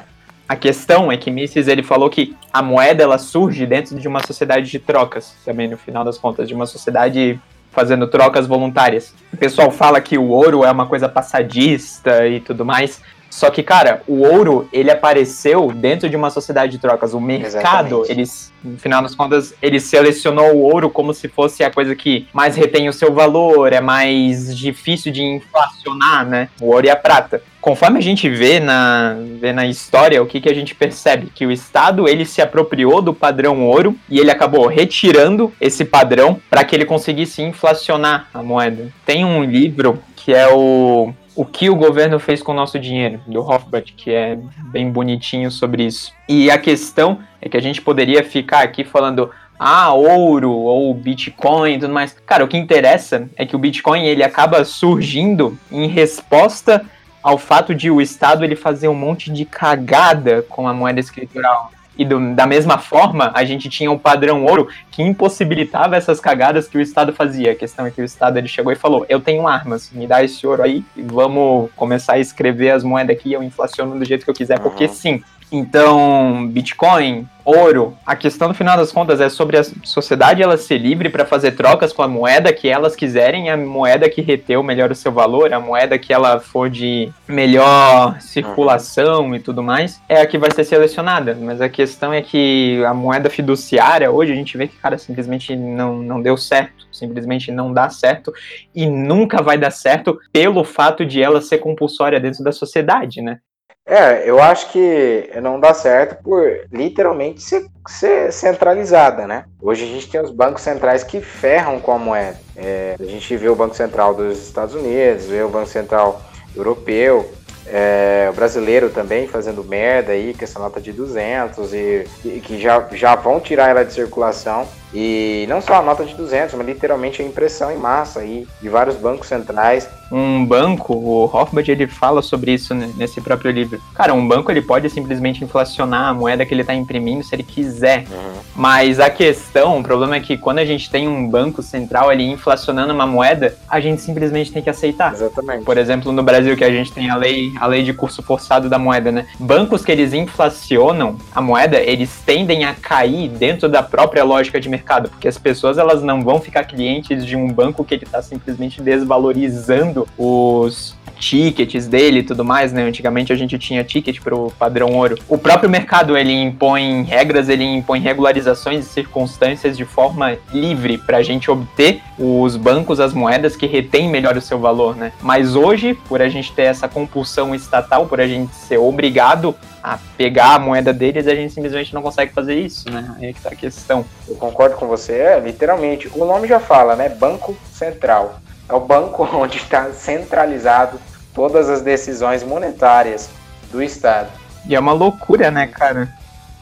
A questão é que Mises ele falou que a moeda ela surge dentro de uma sociedade de trocas, também no final das contas, de uma sociedade fazendo trocas voluntárias. O pessoal fala que o ouro é uma coisa passadista e tudo mais. Só que, cara, o ouro, ele apareceu dentro de uma sociedade de trocas. O mercado, eles, no final das contas, ele selecionou o ouro como se fosse a coisa que mais retém o seu valor, é mais difícil de inflacionar, né? O ouro e a prata. Conforme a gente vê na, vê na história, o que, que a gente percebe? Que o Estado, ele se apropriou do padrão ouro e ele acabou retirando esse padrão para que ele conseguisse inflacionar a moeda. Tem um livro que é o o que o governo fez com o nosso dinheiro, do Hofbrat, que é bem bonitinho sobre isso. E a questão é que a gente poderia ficar aqui falando ah, ouro ou Bitcoin e tudo mais. Cara, o que interessa é que o Bitcoin ele acaba surgindo em resposta ao fato de o Estado ele fazer um monte de cagada com a moeda escritural. E do, da mesma forma, a gente tinha um padrão ouro que impossibilitava essas cagadas que o Estado fazia. A questão é que o Estado ele chegou e falou: Eu tenho armas, me dá esse ouro aí e vamos começar a escrever as moedas aqui. Eu inflaciono do jeito que eu quiser, porque sim. Então, Bitcoin, ouro, a questão no final das contas é sobre a sociedade ela ser livre para fazer trocas com a moeda que elas quiserem, a moeda que reteu melhor o seu valor, a moeda que ela for de melhor circulação e tudo mais, é a que vai ser selecionada. Mas a questão é que a moeda fiduciária, hoje a gente vê que, cara, simplesmente não, não deu certo, simplesmente não dá certo e nunca vai dar certo pelo fato de ela ser compulsória dentro da sociedade, né? É, eu acho que não dá certo por literalmente ser, ser, centralizada, né? Hoje a gente tem os bancos centrais que ferram com a moeda. É, a gente vê o Banco Central dos Estados Unidos, vê o Banco Central Europeu, é, o brasileiro também fazendo merda aí com essa nota de 200 e, e que já, já vão tirar ela de circulação e não só a nota de 200, mas literalmente a impressão em massa aí de vários bancos centrais. Um banco, o Hoffman ele fala sobre isso nesse próprio livro. Cara, um banco ele pode simplesmente inflacionar a moeda que ele está imprimindo se ele quiser. Uhum. Mas a questão, o problema é que quando a gente tem um banco central ali inflacionando uma moeda, a gente simplesmente tem que aceitar. Exatamente. Por exemplo, no Brasil que a gente tem a lei, a lei de curso forçado da moeda, né? Bancos que eles inflacionam a moeda, eles tendem a cair dentro da própria lógica de mercado mercado, porque as pessoas elas não vão ficar clientes de um banco que ele está simplesmente desvalorizando os tickets dele e tudo mais, né? Antigamente a gente tinha ticket para o padrão ouro. O próprio mercado ele impõe regras, ele impõe regularizações e circunstâncias de forma livre para a gente obter os bancos, as moedas que retêm melhor o seu valor, né? Mas hoje, por a gente ter essa compulsão estatal, por a gente ser obrigado a pegar a moeda deles, a gente simplesmente não consegue fazer isso, né? Aí que tá a questão. Eu concordo com você, é, literalmente. O nome já fala, né? Banco Central. É o banco onde está centralizado todas as decisões monetárias do Estado. E é uma loucura, né, cara?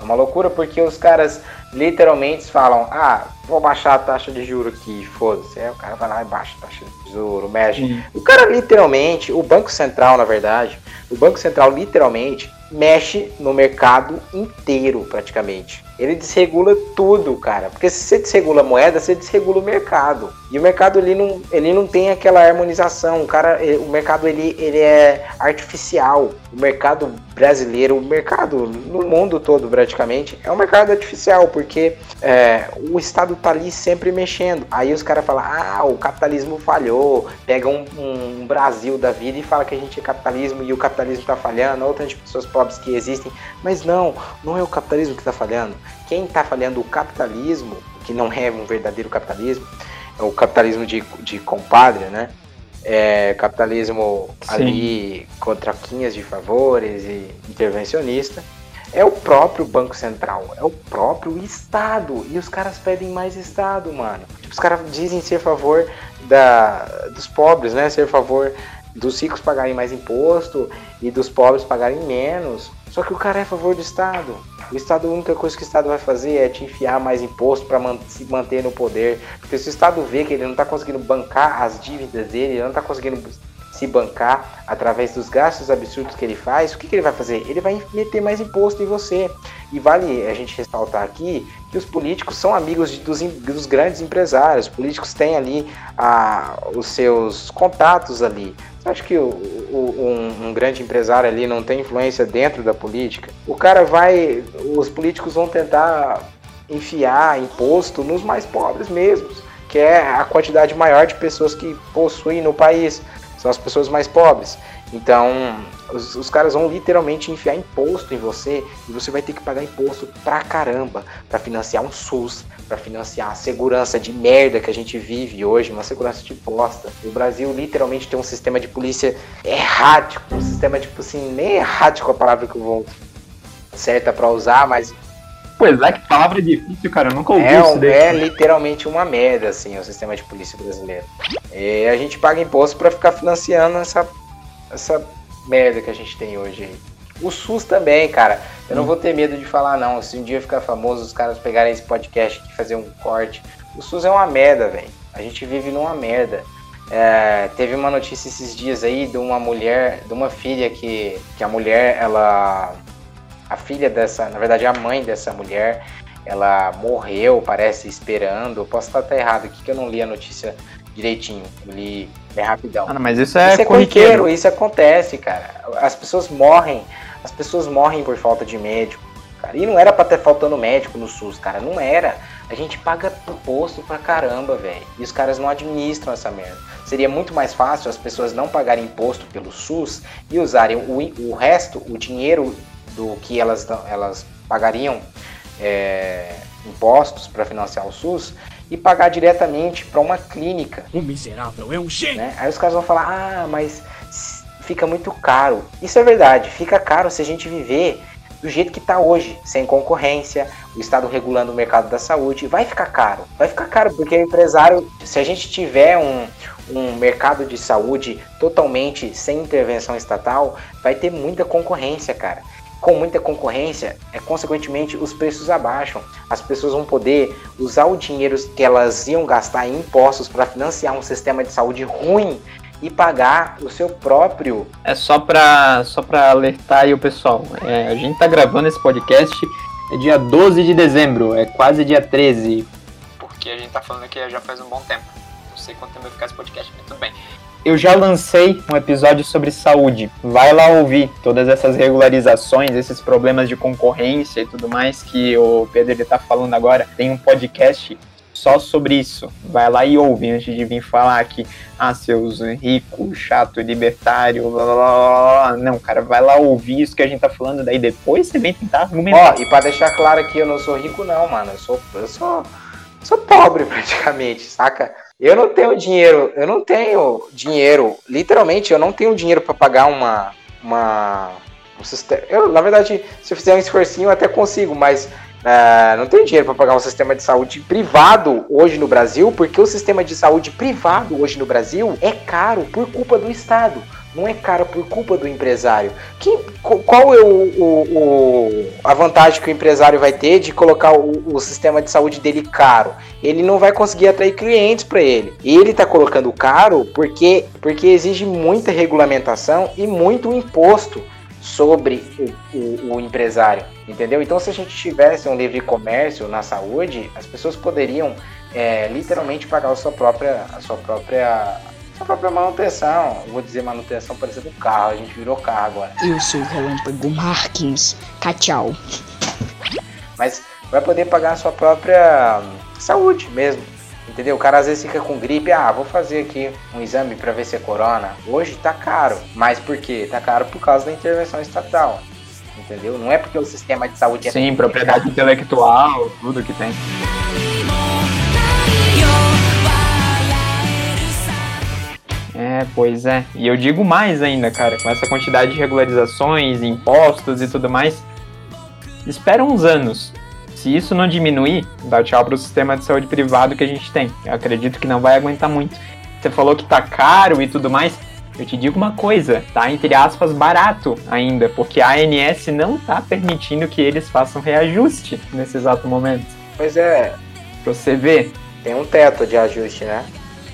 É uma loucura porque os caras literalmente falam: ah, vou baixar a taxa de juro aqui, foda-se. Aí o cara vai lá e baixa a taxa de juro, mexe. Sim. O cara literalmente, o Banco Central, na verdade, o Banco Central literalmente mexe no mercado inteiro, praticamente. Ele desregula tudo, cara. Porque se você desregula a moeda, você desregula o mercado. E o mercado ele não, ele não tem aquela harmonização. O cara, eh, o mercado ele, ele é artificial. O mercado brasileiro, o mercado no mundo todo praticamente, é um mercado artificial, porque é, o Estado tá ali sempre mexendo. Aí os caras falam, ah, o capitalismo falhou. Pega um, um Brasil da vida e fala que a gente é capitalismo e o capitalismo tá falhando, ou tantas pessoas pobres que existem. Mas não, não é o capitalismo que tá falhando. Quem tá falhando o capitalismo, que não é um verdadeiro capitalismo, é o capitalismo de, de compadre, né? É, capitalismo Sim. ali com troquinhas de favores e intervencionista. É o próprio Banco Central, é o próprio Estado. E os caras pedem mais Estado, mano. Tipo, os caras dizem ser a favor da, dos pobres, né? Ser a favor dos ricos pagarem mais imposto e dos pobres pagarem menos. Só que o cara é a favor do Estado. O Estado, a única coisa que o Estado vai fazer é te enfiar mais imposto para se manter no poder. Porque se o Estado vê que ele não está conseguindo bancar as dívidas dele, ele não está conseguindo se bancar através dos gastos absurdos que ele faz, o que, que ele vai fazer? Ele vai meter mais imposto em você. E vale a gente ressaltar aqui que os políticos são amigos de- dos, dos grandes empresários. Os políticos têm ali ah, os seus contatos ali. Acha que o- o- um, um grande empresário ali não tem influência dentro da política? O cara vai. Os políticos vão tentar enfiar imposto nos mais pobres mesmos, que é a quantidade maior de pessoas que possuem no país. São as pessoas mais pobres. Então, os, os caras vão literalmente enfiar imposto em você e você vai ter que pagar imposto pra caramba pra financiar um SUS, pra financiar a segurança de merda que a gente vive hoje, uma segurança de bosta. O Brasil literalmente tem um sistema de polícia errático, um sistema tipo assim, nem errático a palavra que eu vou certa pra usar, mas Pois é, que palavra difícil, cara. Eu nunca ouvi é, isso daí. é literalmente uma merda, assim, o sistema de polícia brasileiro. E a gente paga imposto pra ficar financiando essa, essa merda que a gente tem hoje aí. O SUS também, cara. Eu não vou ter medo de falar, não. Se um dia ficar famoso, os caras pegarem esse podcast aqui e fazer um corte. O SUS é uma merda, velho. A gente vive numa merda. É, teve uma notícia esses dias aí de uma mulher, de uma filha que, que a mulher, ela. A filha dessa, na verdade, a mãe dessa mulher, ela morreu, parece, esperando. Eu posso estar até errado aqui que eu não li a notícia direitinho. Li bem rapidão. Ah, não, mas isso é, isso é corriqueiro. corriqueiro, isso acontece, cara. As pessoas morrem, as pessoas morrem por falta de médico, cara. E não era pra ter faltando médico no SUS, cara, não era. A gente paga imposto pra caramba, velho. E os caras não administram essa merda. Seria muito mais fácil as pessoas não pagarem imposto pelo SUS e usarem o, o resto, o dinheiro do que elas, elas pagariam é, impostos para financiar o SUS e pagar diretamente para uma clínica O miserável é um gênio. né? Aí os caras vão falar, ah, mas fica muito caro. Isso é verdade, fica caro se a gente viver do jeito que tá hoje, sem concorrência, o Estado regulando o mercado da saúde, vai ficar caro. Vai ficar caro, porque o empresário, se a gente tiver um, um mercado de saúde totalmente sem intervenção estatal, vai ter muita concorrência, cara. Com muita concorrência, é, consequentemente, os preços abaixam. As pessoas vão poder usar o dinheiro que elas iam gastar em impostos para financiar um sistema de saúde ruim e pagar o seu próprio. É só pra, só pra alertar aí o pessoal. É, a gente tá gravando esse podcast é dia 12 de dezembro, é quase dia 13. Porque a gente tá falando aqui já faz um bom tempo. Não sei quanto tempo vai ficar esse podcast, mas tudo bem. Eu já lancei um episódio sobre saúde. Vai lá ouvir todas essas regularizações, esses problemas de concorrência e tudo mais que o Pedro ele tá falando agora. Tem um podcast só sobre isso. Vai lá e ouve antes de vir falar aqui, ah, seus ricos, chato, libertário, blá, blá, blá, blá. Não, cara, vai lá ouvir isso que a gente tá falando, daí depois você vem tentar argumentar. Ó, e para deixar claro aqui, eu não sou rico não, mano. Eu sou eu sou sou pobre praticamente, saca? Eu não tenho dinheiro, eu não tenho dinheiro, literalmente, eu não tenho dinheiro para pagar uma uma um sistema. Eu, na verdade, se eu fizer um esforcinho, eu até consigo, mas ah, não tenho dinheiro para pagar um sistema de saúde privado hoje no Brasil, porque o sistema de saúde privado hoje no Brasil é caro por culpa do Estado. Não é caro por culpa do empresário. Qual é o, o, o, a vantagem que o empresário vai ter de colocar o, o sistema de saúde dele caro? Ele não vai conseguir atrair clientes para ele. Ele está colocando caro porque, porque exige muita regulamentação e muito imposto sobre o, empresário, entendeu? Então, se a gente tivesse um livre comércio na saúde, as pessoas poderiam é, literalmente pagar a sua própria, a sua própria a própria manutenção. vou dizer manutenção parecendo um carro, a gente virou carro agora. Eu sou o Relâmpago Marquinhos. Tchau. Mas vai poder pagar a sua própria saúde mesmo. Entendeu? O cara às vezes fica com gripe, ah, vou fazer aqui um exame para ver se é corona. Hoje tá caro. Mas por quê? Tá caro por causa da intervenção estatal. Entendeu? Não é porque o sistema de saúde é Sim, propriedade intelectual, tudo que tem. É, pois é. E eu digo mais ainda, cara, com essa quantidade de regularizações, impostos e tudo mais, espera uns anos. Se isso não diminuir, dá tchau pro sistema de saúde privado que a gente tem. Eu acredito que não vai aguentar muito. Você falou que tá caro e tudo mais. Eu te digo uma coisa, tá entre aspas barato ainda, porque a ANS não tá permitindo que eles façam reajuste nesse exato momento. Pois é. Pra você ver. Tem um teto de ajuste, né?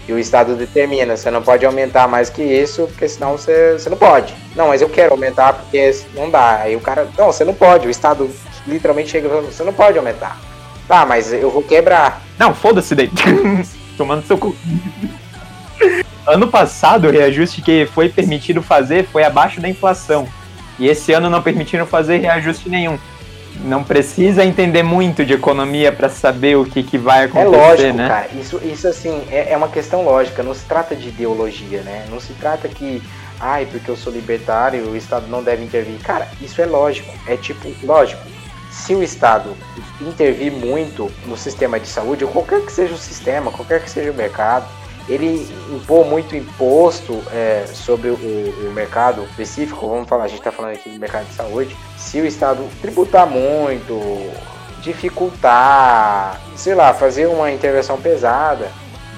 E o Estado determina, você não pode aumentar mais que isso, porque senão você, você não pode. Não, mas eu quero aumentar porque não dá. Aí o cara, não, você não pode. O Estado literalmente chega e fala, você não pode aumentar. Tá, mas eu vou quebrar. Não, foda-se daí. Tomando seu cu. ano passado, o reajuste que foi permitido fazer foi abaixo da inflação. E esse ano não permitiram fazer reajuste nenhum não precisa entender muito de economia para saber o que, que vai acontecer, é lógico, né? Cara, isso, isso assim, é, é uma questão lógica, não se trata de ideologia, né? Não se trata que, ai, porque eu sou libertário, o Estado não deve intervir. Cara, isso é lógico, é tipo, lógico. Se o Estado intervir muito no sistema de saúde, ou qualquer que seja o sistema, qualquer que seja o mercado, ele impor muito imposto é, sobre o, o, mercado específico, vamos falar, a gente está falando aqui do mercado de saúde, se o Estado tributar muito, dificultar, sei lá, fazer uma intervenção pesada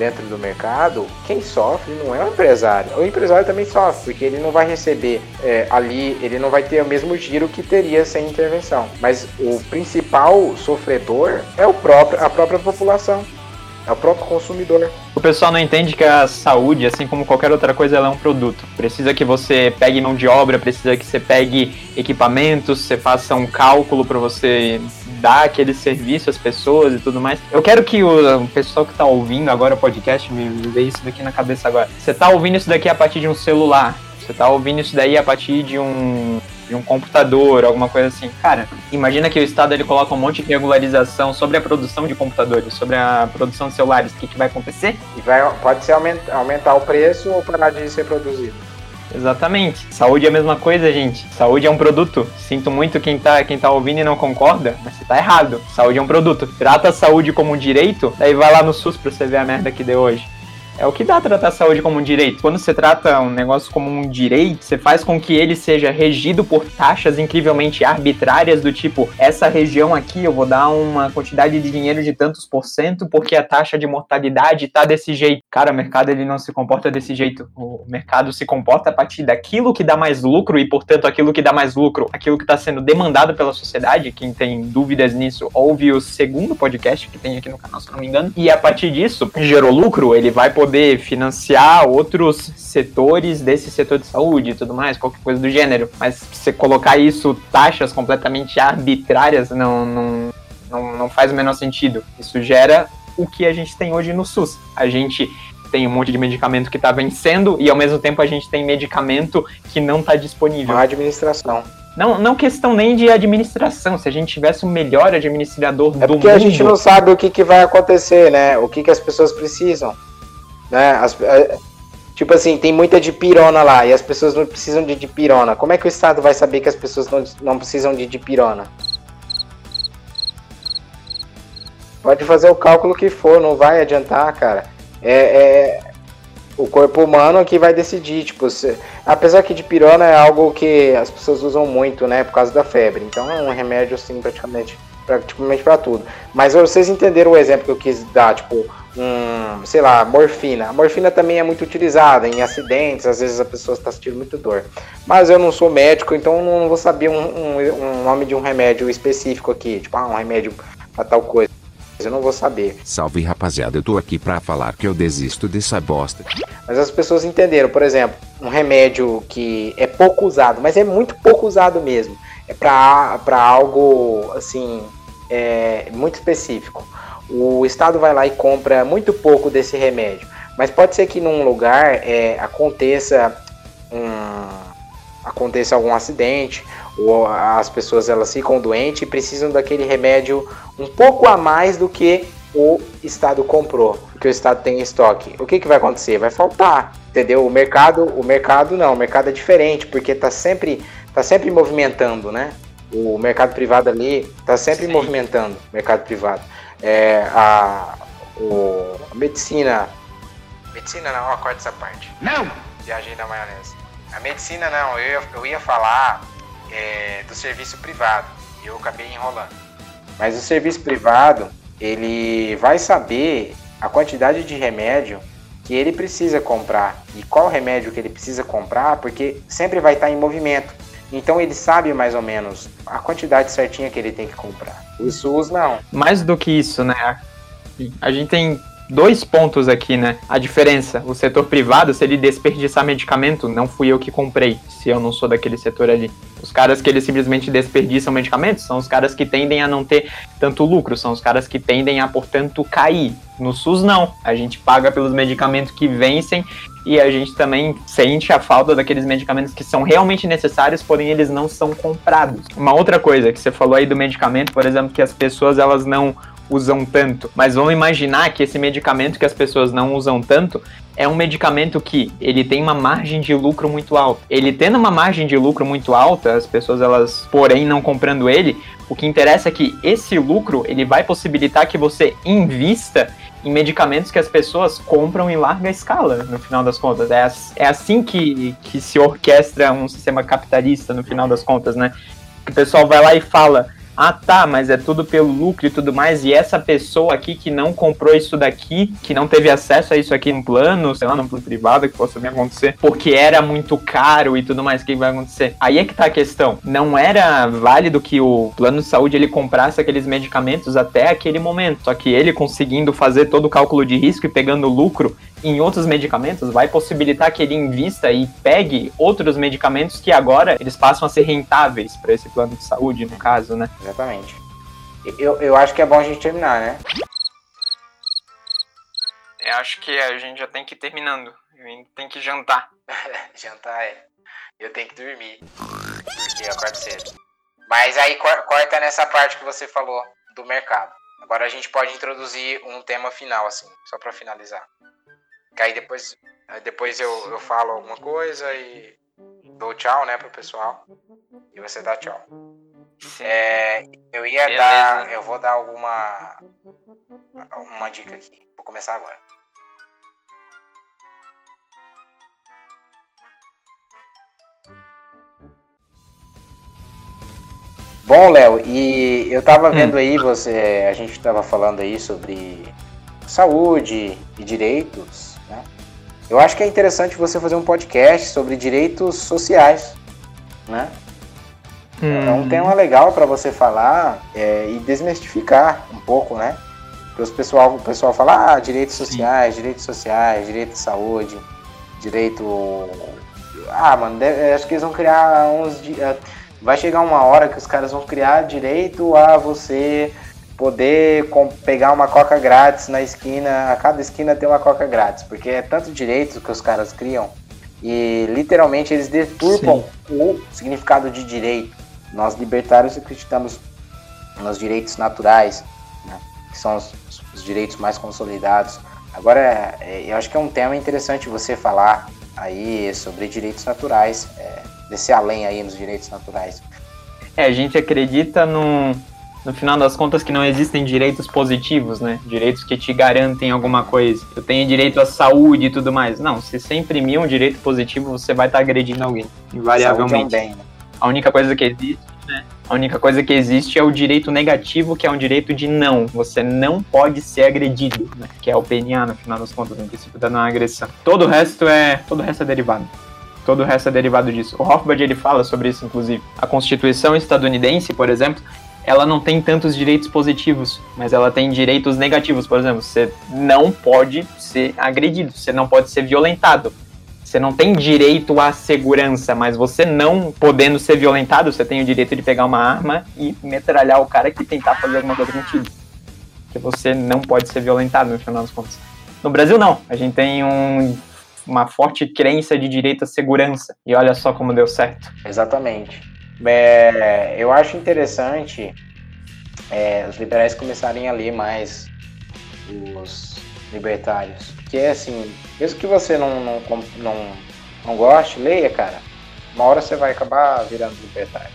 dentro do mercado, quem sofre não é o empresário. O empresário também sofre, porque ele não vai receber é, ali, ele não vai ter o mesmo giro que teria sem intervenção. Mas o principal sofredor é o próprio, a própria população. É o próprio consumidor. O pessoal não entende que a saúde, assim como qualquer outra coisa, ela é um produto. Precisa que você pegue mão de obra, precisa que você pegue equipamentos, você faça um cálculo para você dar aquele serviço às pessoas e tudo mais. Eu quero que o, pessoal que está ouvindo agora o podcast me, dê isso daqui na cabeça agora. Você está ouvindo isso daqui a partir de um celular, você está ouvindo isso daí a partir de um de um computador, alguma coisa assim. Cara, imagina que o Estado ele coloca um monte de regularização sobre a produção de computadores, sobre a produção de celulares. O que, que vai acontecer? E vai, pode ser aumentar, aumentar o preço ou parar de ser produzido. Exatamente. Saúde é a mesma coisa, gente. Saúde é um produto. Sinto muito quem tá, quem tá ouvindo e não concorda, mas você tá errado. Saúde é um produto. Trata a saúde como um direito, daí vai lá no SUS pra você ver a merda que deu hoje. É o que dá tratar a saúde como um direito. Quando você trata um negócio como um direito, você faz com que ele seja regido por taxas incrivelmente arbitrárias do tipo, essa região aqui eu vou dar uma quantidade de dinheiro de tantos por cento porque a taxa de mortalidade tá desse jeito. Cara, o mercado ele não se comporta desse jeito. O mercado se comporta a partir daquilo que dá mais lucro e, portanto, aquilo que dá mais lucro, aquilo que está sendo demandado pela sociedade. Quem tem dúvidas nisso, ouve o segundo podcast que tem aqui no canal, se não me engano. E a partir disso, gerou lucro, ele vai poder poder financiar outros setores desse setor de saúde e tudo mais, qualquer coisa do gênero. Mas você colocar isso, taxas completamente arbitrárias, não, não, não, não faz o menor sentido. Isso gera o que a gente tem hoje no SUS. A gente tem um monte de medicamento que está vencendo e ao mesmo tempo a gente tem medicamento que não está disponível. A administração. Não, não questão nem de administração. Se a gente tivesse o melhor administrador é do mundo. É porque a gente não sabe o que, que vai acontecer, né? O que, que as pessoas precisam. Né? As, é, tipo assim, tem muita dipirona lá e as pessoas não precisam de dipirona. Como é que o Estado vai saber que as pessoas não, não precisam de dipirona? Pode fazer o cálculo que for, não vai adiantar, cara. É, é o corpo humano que vai decidir, tipo, se, apesar que dipirona é algo que as pessoas usam muito, né, por causa da febre. Então é um remédio assim praticamente praticamente para tudo. Mas vocês entenderam o exemplo que eu quis dar, tipo, um, sei lá, morfina. A morfina também é muito utilizada em acidentes, às vezes a pessoa está sentindo muito dor. Mas eu não sou médico, então não vou saber um, um, um nome de um remédio específico aqui, tipo, ah, um remédio para tal coisa. Eu não vou saber. Salve rapaziada, eu tô aqui pra falar que eu desisto dessa bosta. Mas as pessoas entenderam, por exemplo, um remédio que é pouco usado, mas é muito pouco usado mesmo. É para algo assim, é, muito específico. O Estado vai lá e compra muito pouco desse remédio. Mas pode ser que num lugar é, aconteça um, aconteça algum acidente ou as pessoas elas ficam doentes e precisam daquele remédio um pouco a mais do que o Estado comprou, que o Estado tem em estoque. O que, que vai acontecer? Vai faltar, entendeu? O mercado, o mercado não, o mercado é diferente, porque está sempre, tá sempre movimentando, né? O mercado privado ali está sempre Sim. movimentando, mercado privado. É, a, o, a medicina. Medicina não, corta essa parte. Não! Viajei na maionese. A medicina não, eu ia, eu ia falar é, do serviço privado. E eu acabei enrolando. Mas o serviço privado, ele vai saber a quantidade de remédio que ele precisa comprar e qual remédio que ele precisa comprar, porque sempre vai estar em movimento. Então ele sabe mais ou menos a quantidade certinha que ele tem que comprar. O SUS não. Mais do que isso, né? A gente tem dois pontos aqui, né? A diferença, o setor privado, se ele desperdiçar medicamento, não fui eu que comprei, se eu não sou daquele setor ali. Os caras que eles simplesmente desperdiçam medicamentos são os caras que tendem a não ter tanto lucro, são os caras que tendem a, portanto, cair. No SUS, não. A gente paga pelos medicamentos que vencem e a gente também sente a falta daqueles medicamentos que são realmente necessários, porém eles não são comprados. Uma outra coisa que você falou aí do medicamento, por exemplo, que as pessoas elas não usam tanto. Mas vamos imaginar que esse medicamento que as pessoas não usam tanto é um medicamento que ele tem uma margem de lucro muito alta. Ele tendo uma margem de lucro muito alta, as pessoas elas, porém, não comprando ele, o que interessa é que esse lucro ele vai possibilitar que você invista em medicamentos que as pessoas compram em larga escala, no final das contas. É, é assim que, que se orquestra um sistema capitalista, no final das contas, né? Que o pessoal vai lá e fala ah tá, mas é tudo pelo lucro e tudo mais, e essa pessoa aqui que não comprou isso daqui, que não teve acesso a isso aqui no plano, sei lá, no plano privado, que possa também acontecer, porque era muito caro e tudo mais, o que vai acontecer? Aí é que tá a questão. Não era válido que o plano de saúde ele comprasse aqueles medicamentos até aquele momento, só que ele conseguindo fazer todo o cálculo de risco e pegando lucro, em outros medicamentos vai possibilitar que ele invista e pegue outros medicamentos que agora eles passam a ser rentáveis para esse plano de saúde, no caso, né? Exatamente. Eu, eu acho que é bom a gente terminar, né? Eu acho que a gente já tem que ir terminando. Tem que jantar. jantar é. Eu tenho que dormir. Porque eu acordo cedo. Mas aí corta nessa parte que você falou do mercado. Agora a gente pode introduzir um tema final, assim, só para finalizar. Que aí depois, depois eu, eu falo alguma coisa e dou tchau, né, pro pessoal. E você dá tchau. É, eu ia Beleza. dar. Eu vou dar alguma. Uma dica aqui. Vou começar agora. Bom, Léo, e eu tava hum. vendo aí, você, a gente tava falando aí sobre saúde e direitos eu acho que é interessante você fazer um podcast sobre direitos sociais, né? Hum. É um tema legal para você falar é, e desmistificar um pouco, né? Porque os pessoal, o pessoal fala, ah, direitos sociais, Sim. direitos sociais, direito de saúde, direito. Ah, mano, deve, acho que eles vão criar uns. É, vai chegar uma hora que os caras vão criar direito a você poder pegar uma coca grátis na esquina, a cada esquina tem uma coca grátis, porque é tanto direito que os caras criam e literalmente eles deturpam Sim. o significado de direito. Nós libertários acreditamos nos direitos naturais, né, que são os, os, direitos mais consolidados. Agora, é, eu acho que é um tema interessante você falar aí sobre direitos naturais, é, descer além aí nos direitos naturais. É, a gente acredita num, no final das contas que não existem direitos positivos, né? Direitos que te garantem alguma coisa. Eu tenho direito à saúde e tudo mais. Não, se você imprimir um direito positivo, você vai estar agredindo alguém, invariavelmente. É um bem, né? A única coisa que existe, né? A única coisa que existe é o direito negativo, que é um direito de não. Você não pode ser agredido, né? Que é o PNA, no final das contas, no princípio da não agressão. Todo o resto é. Todo o resto é derivado. Todo o resto é derivado disso. O Hofbard ele fala sobre isso, inclusive. A Constituição estadunidense, por exemplo, ela não tem tantos direitos positivos, mas ela tem direitos negativos. Por exemplo, você não pode ser agredido, você não pode ser violentado. Você não tem direito à segurança, mas você não podendo ser violentado, você tem o direito de pegar uma arma e metralhar o cara que tentar fazer alguma coisa contigo. Porque você não pode ser violentado, no final das contas. No Brasil, não. A gente tem um, uma forte crença de direito à segurança. E olha só como deu certo. Exatamente. É, eu acho interessante é, os liberais começarem a ler mais os libertários. Que é assim, mesmo que você não, não, não, não goste, leia, cara. Uma hora você vai acabar virando libertário.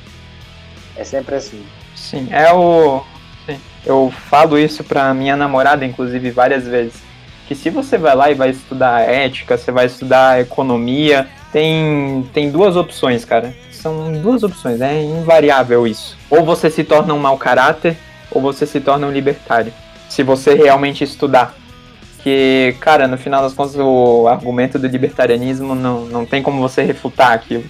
É sempre assim. Sim, é o. Sim. Eu falo isso pra minha namorada, inclusive, várias vezes. Que se você vai lá e vai estudar ética, você vai estudar economia, tem, tem duas opções, cara. São duas opções, é invariável isso. Ou você se torna um mau caráter, ou você se torna um libertário. Se você realmente estudar. Que, cara, no final das contas, o argumento do libertarianismo não, não tem como você refutar aquilo.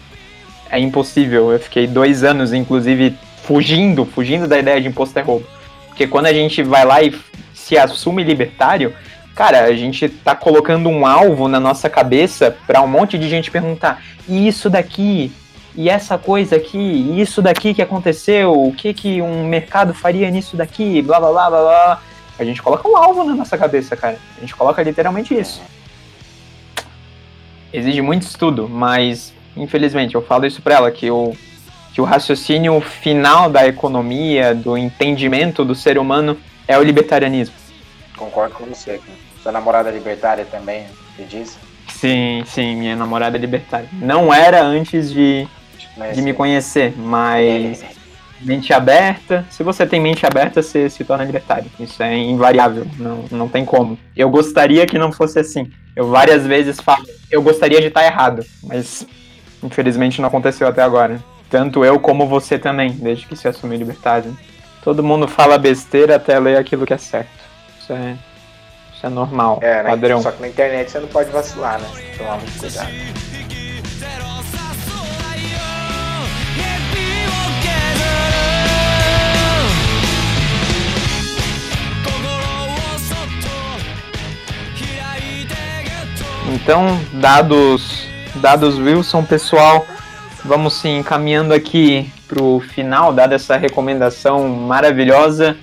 É impossível. Eu fiquei dois anos, inclusive, fugindo, fugindo da ideia de imposto é roubo. Porque quando a gente vai lá e se assume libertário, cara, a gente tá colocando um alvo na nossa cabeça para um monte de gente perguntar: e isso daqui? E essa coisa aqui? E isso daqui que aconteceu? O que que um mercado faria nisso daqui? Blá blá blá blá blá. A gente coloca um alvo na nossa cabeça, cara. A gente coloca literalmente isso. Exige muito estudo, mas infelizmente eu falo isso pra ela que o que o raciocínio final da economia, do entendimento do ser humano é o libertarianismo. Concordo com você. Sua namorada é libertária também, você disse? Sim, sim, minha namorada é libertária. Não era antes de, de me conhecer, mas é. mente aberta. Se você tem mente aberta, você se torna libertário. Isso é invariável, não, não tem como. Eu gostaria que não fosse assim. Eu várias vezes falo, eu gostaria de estar errado, mas infelizmente não aconteceu até agora. Tanto eu como você também, desde que se assumiu libertário. Todo mundo fala besteira até ler aquilo que é certo. Isso é, isso é normal, é, né? padrão. Só que na internet você não pode vacilar, né? Tomar muito cuidado. Então, dados, dados Wilson, pessoal, vamos sim encaminhando aqui para o final, dada essa recomendação maravilhosa,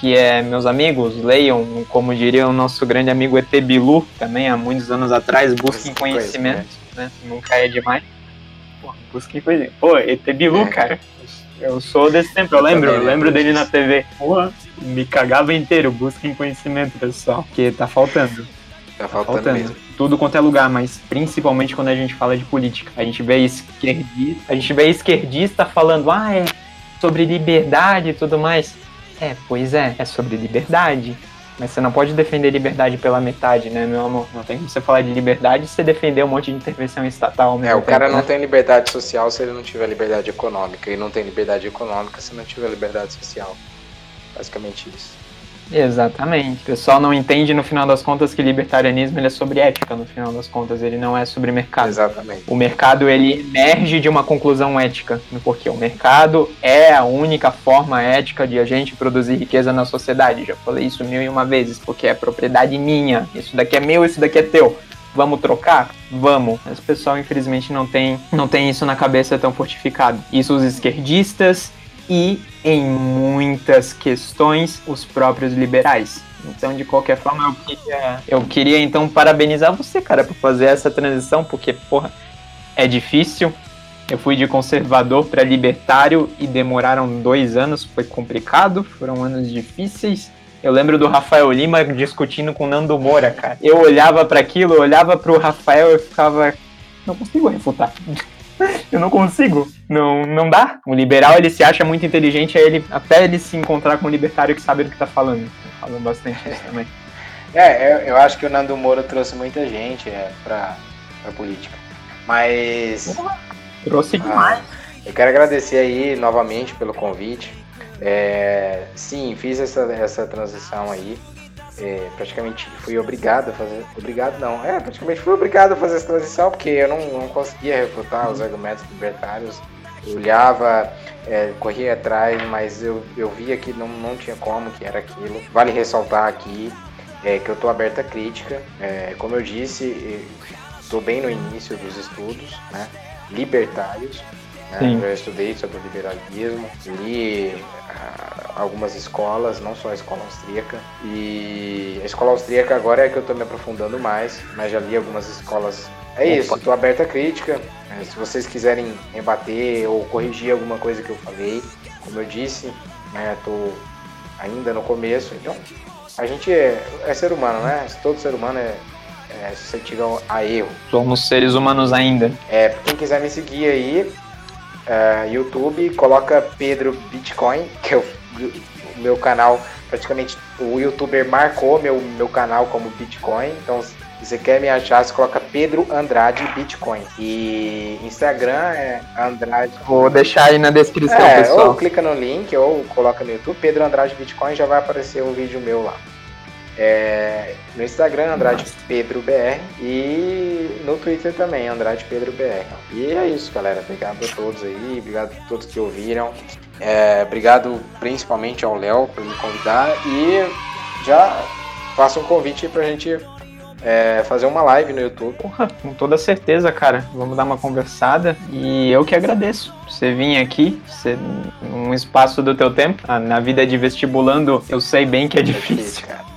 que é, meus amigos, leiam, como diria o nosso grande amigo ET Bilu, também há muitos anos atrás, busquem conhecimento, né? Nunca é demais. Pô, busquem conhecimento. Pô, ET Bilu, é. cara. Eu sou desse tempo, eu lembro, eu lembro dele na TV. Porra, me cagava inteiro, busquem conhecimento, pessoal, que tá faltando. Tá faltando, faltando. mesmo. Tudo quanto é lugar, mas principalmente quando a gente fala de política. A gente vê esquerdista, a gente vê esquerdista falando, ah, é sobre liberdade e tudo mais. É, pois é, é sobre liberdade. Mas você não pode defender liberdade pela metade, né, meu amor? Não tem como você falar de liberdade e você defender um monte de intervenção estatal. É, o cara não né? tem liberdade social se ele não tiver liberdade econômica. E não tem liberdade econômica se não tiver liberdade social. Basicamente isso. Exatamente. O pessoal não entende no final das contas que libertarianismo ele é sobre ética, no final das contas, ele não é sobre mercado. Exatamente. O mercado ele emerge de uma conclusão ética, porque o mercado é a única forma ética de a gente produzir riqueza na sociedade. Já falei isso mil e uma vezes, porque é propriedade minha. Isso daqui é meu, isso daqui é teu. Vamos trocar? Vamos. Mas o pessoal, infelizmente, não tem, não tem isso na cabeça tão fortificado. Isso os esquerdistas e, em muitas questões, os próprios liberais. Então, de qualquer forma, eu queria, eu queria então parabenizar você, cara, por fazer essa transição, porque, porra, é difícil. Eu fui de conservador para libertário e demoraram dois anos, foi complicado, foram anos difíceis. Eu lembro do Rafael Lima discutindo com Nando Moura, cara. Eu olhava para aquilo, olhava pro Rafael e ficava. Não consigo refutar. Eu não consigo. Não, não dá. O liberal, ele se acha muito inteligente, aí ele, até ele se encontrar com um libertário que sabe do que tá falando. Falando bastante isso também. É, eu, eu, acho que o Nando Moura trouxe muita gente é, pra, pra política. Mas. trouxe demais. Eu quero agradecer aí novamente pelo convite. É, sim, fiz essa, essa transição aí. É, praticamente fui obrigado a fazer. Obrigado não. É, praticamente fui obrigado a fazer essa transição porque eu não, não conseguia refutar os argumentos libertários. Eu olhava, é, corria atrás, mas eu, eu via que não, não tinha como, que era aquilo. Vale ressaltar aqui é, que eu estou aberto à crítica. É, como eu disse, estou bem no início dos estudos, né? Libertários. Né? Eu estudei sobre o liberalismo, li uh, algumas escolas, não só a escola austríaca. E a escola austríaca agora é que eu estou me aprofundando mais, mas já li algumas escolas. É Opa. isso, estou aberto à crítica. É, se vocês quiserem rebater ou corrigir alguma coisa que eu falei, como eu disse, estou né, ainda no começo, então a gente é, é ser humano, né? Todo ser humano é, é suscetível a erro. Somos seres humanos ainda. É, quem quiser me seguir aí, uh, YouTube, coloca Pedro Bitcoin, que é o, o, meu canal, praticamente o youtuber marcou meu, meu canal como Bitcoin, então se você quer me achar, você coloca Pedro Andrade Bitcoin. E Instagram é Andrade. Vou deixar aí na descrição, é, pessoal. Ou clica no link ou coloca no YouTube Pedro Andrade Bitcoin já vai aparecer um vídeo meu lá. É, no Instagram, Andrade Pedro BR e no Twitter também, Andrade Pedro BR. E é isso, galera. Obrigado a todos aí, obrigado a todos que ouviram. É, obrigado principalmente ao Léo por me convidar e já faço um convite pra gente é, fazer uma live no YouTube. Porra, com toda certeza, cara. Vamos dar uma conversada e eu que agradeço. Você vir aqui, você, um espaço do teu tempo. Ah, na vida de vestibulando, eu sei bem que é, é difícil. difícil cara.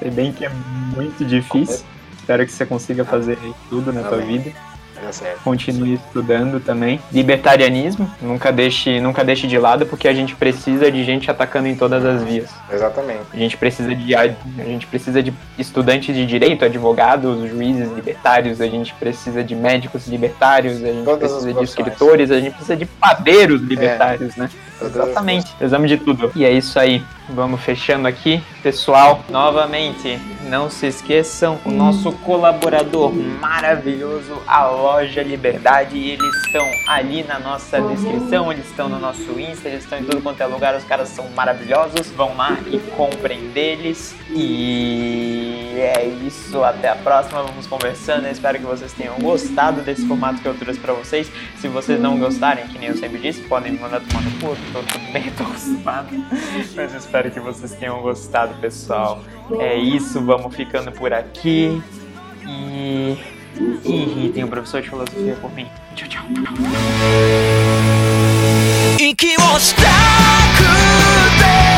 Sei bem que é muito difícil. Espero que você consiga fazer tudo na Amém. tua vida. Continue estudando também. Libertarianismo, nunca deixe, nunca deixe de lado, porque a gente precisa de gente atacando em todas as vias. Exatamente. A gente precisa de a, gente precisa de estudantes de direito, advogados, juízes libertários, a gente precisa de médicos libertários, a gente todas precisa de escritores, a gente precisa de padeiros libertários, é. né? Exatamente. Precisamos de tudo. E é isso aí. Vamos fechando aqui, pessoal. Novamente, não se esqueçam, o nosso colaborador maravilhoso, a Loja Liberdade, eles estão ali na nossa descrição, eles estão no nosso Insta, eles estão em tudo quanto é lugar, os caras são maravilhosos. Vão lá e comprem deles. E é isso, até a próxima, vamos conversando. Eu espero que vocês tenham gostado desse formato que eu trouxe pra vocês. Se vocês não gostarem, que nem eu sempre disse, podem me mandar tomar no cu, tô tudo bem, tô acostumado. Mas espero que vocês tenham gostado, pessoal. É isso, vamos ficando por aqui. E. E irritem o professor de filosofia por mim. Tchau, tchau. 息をしたくて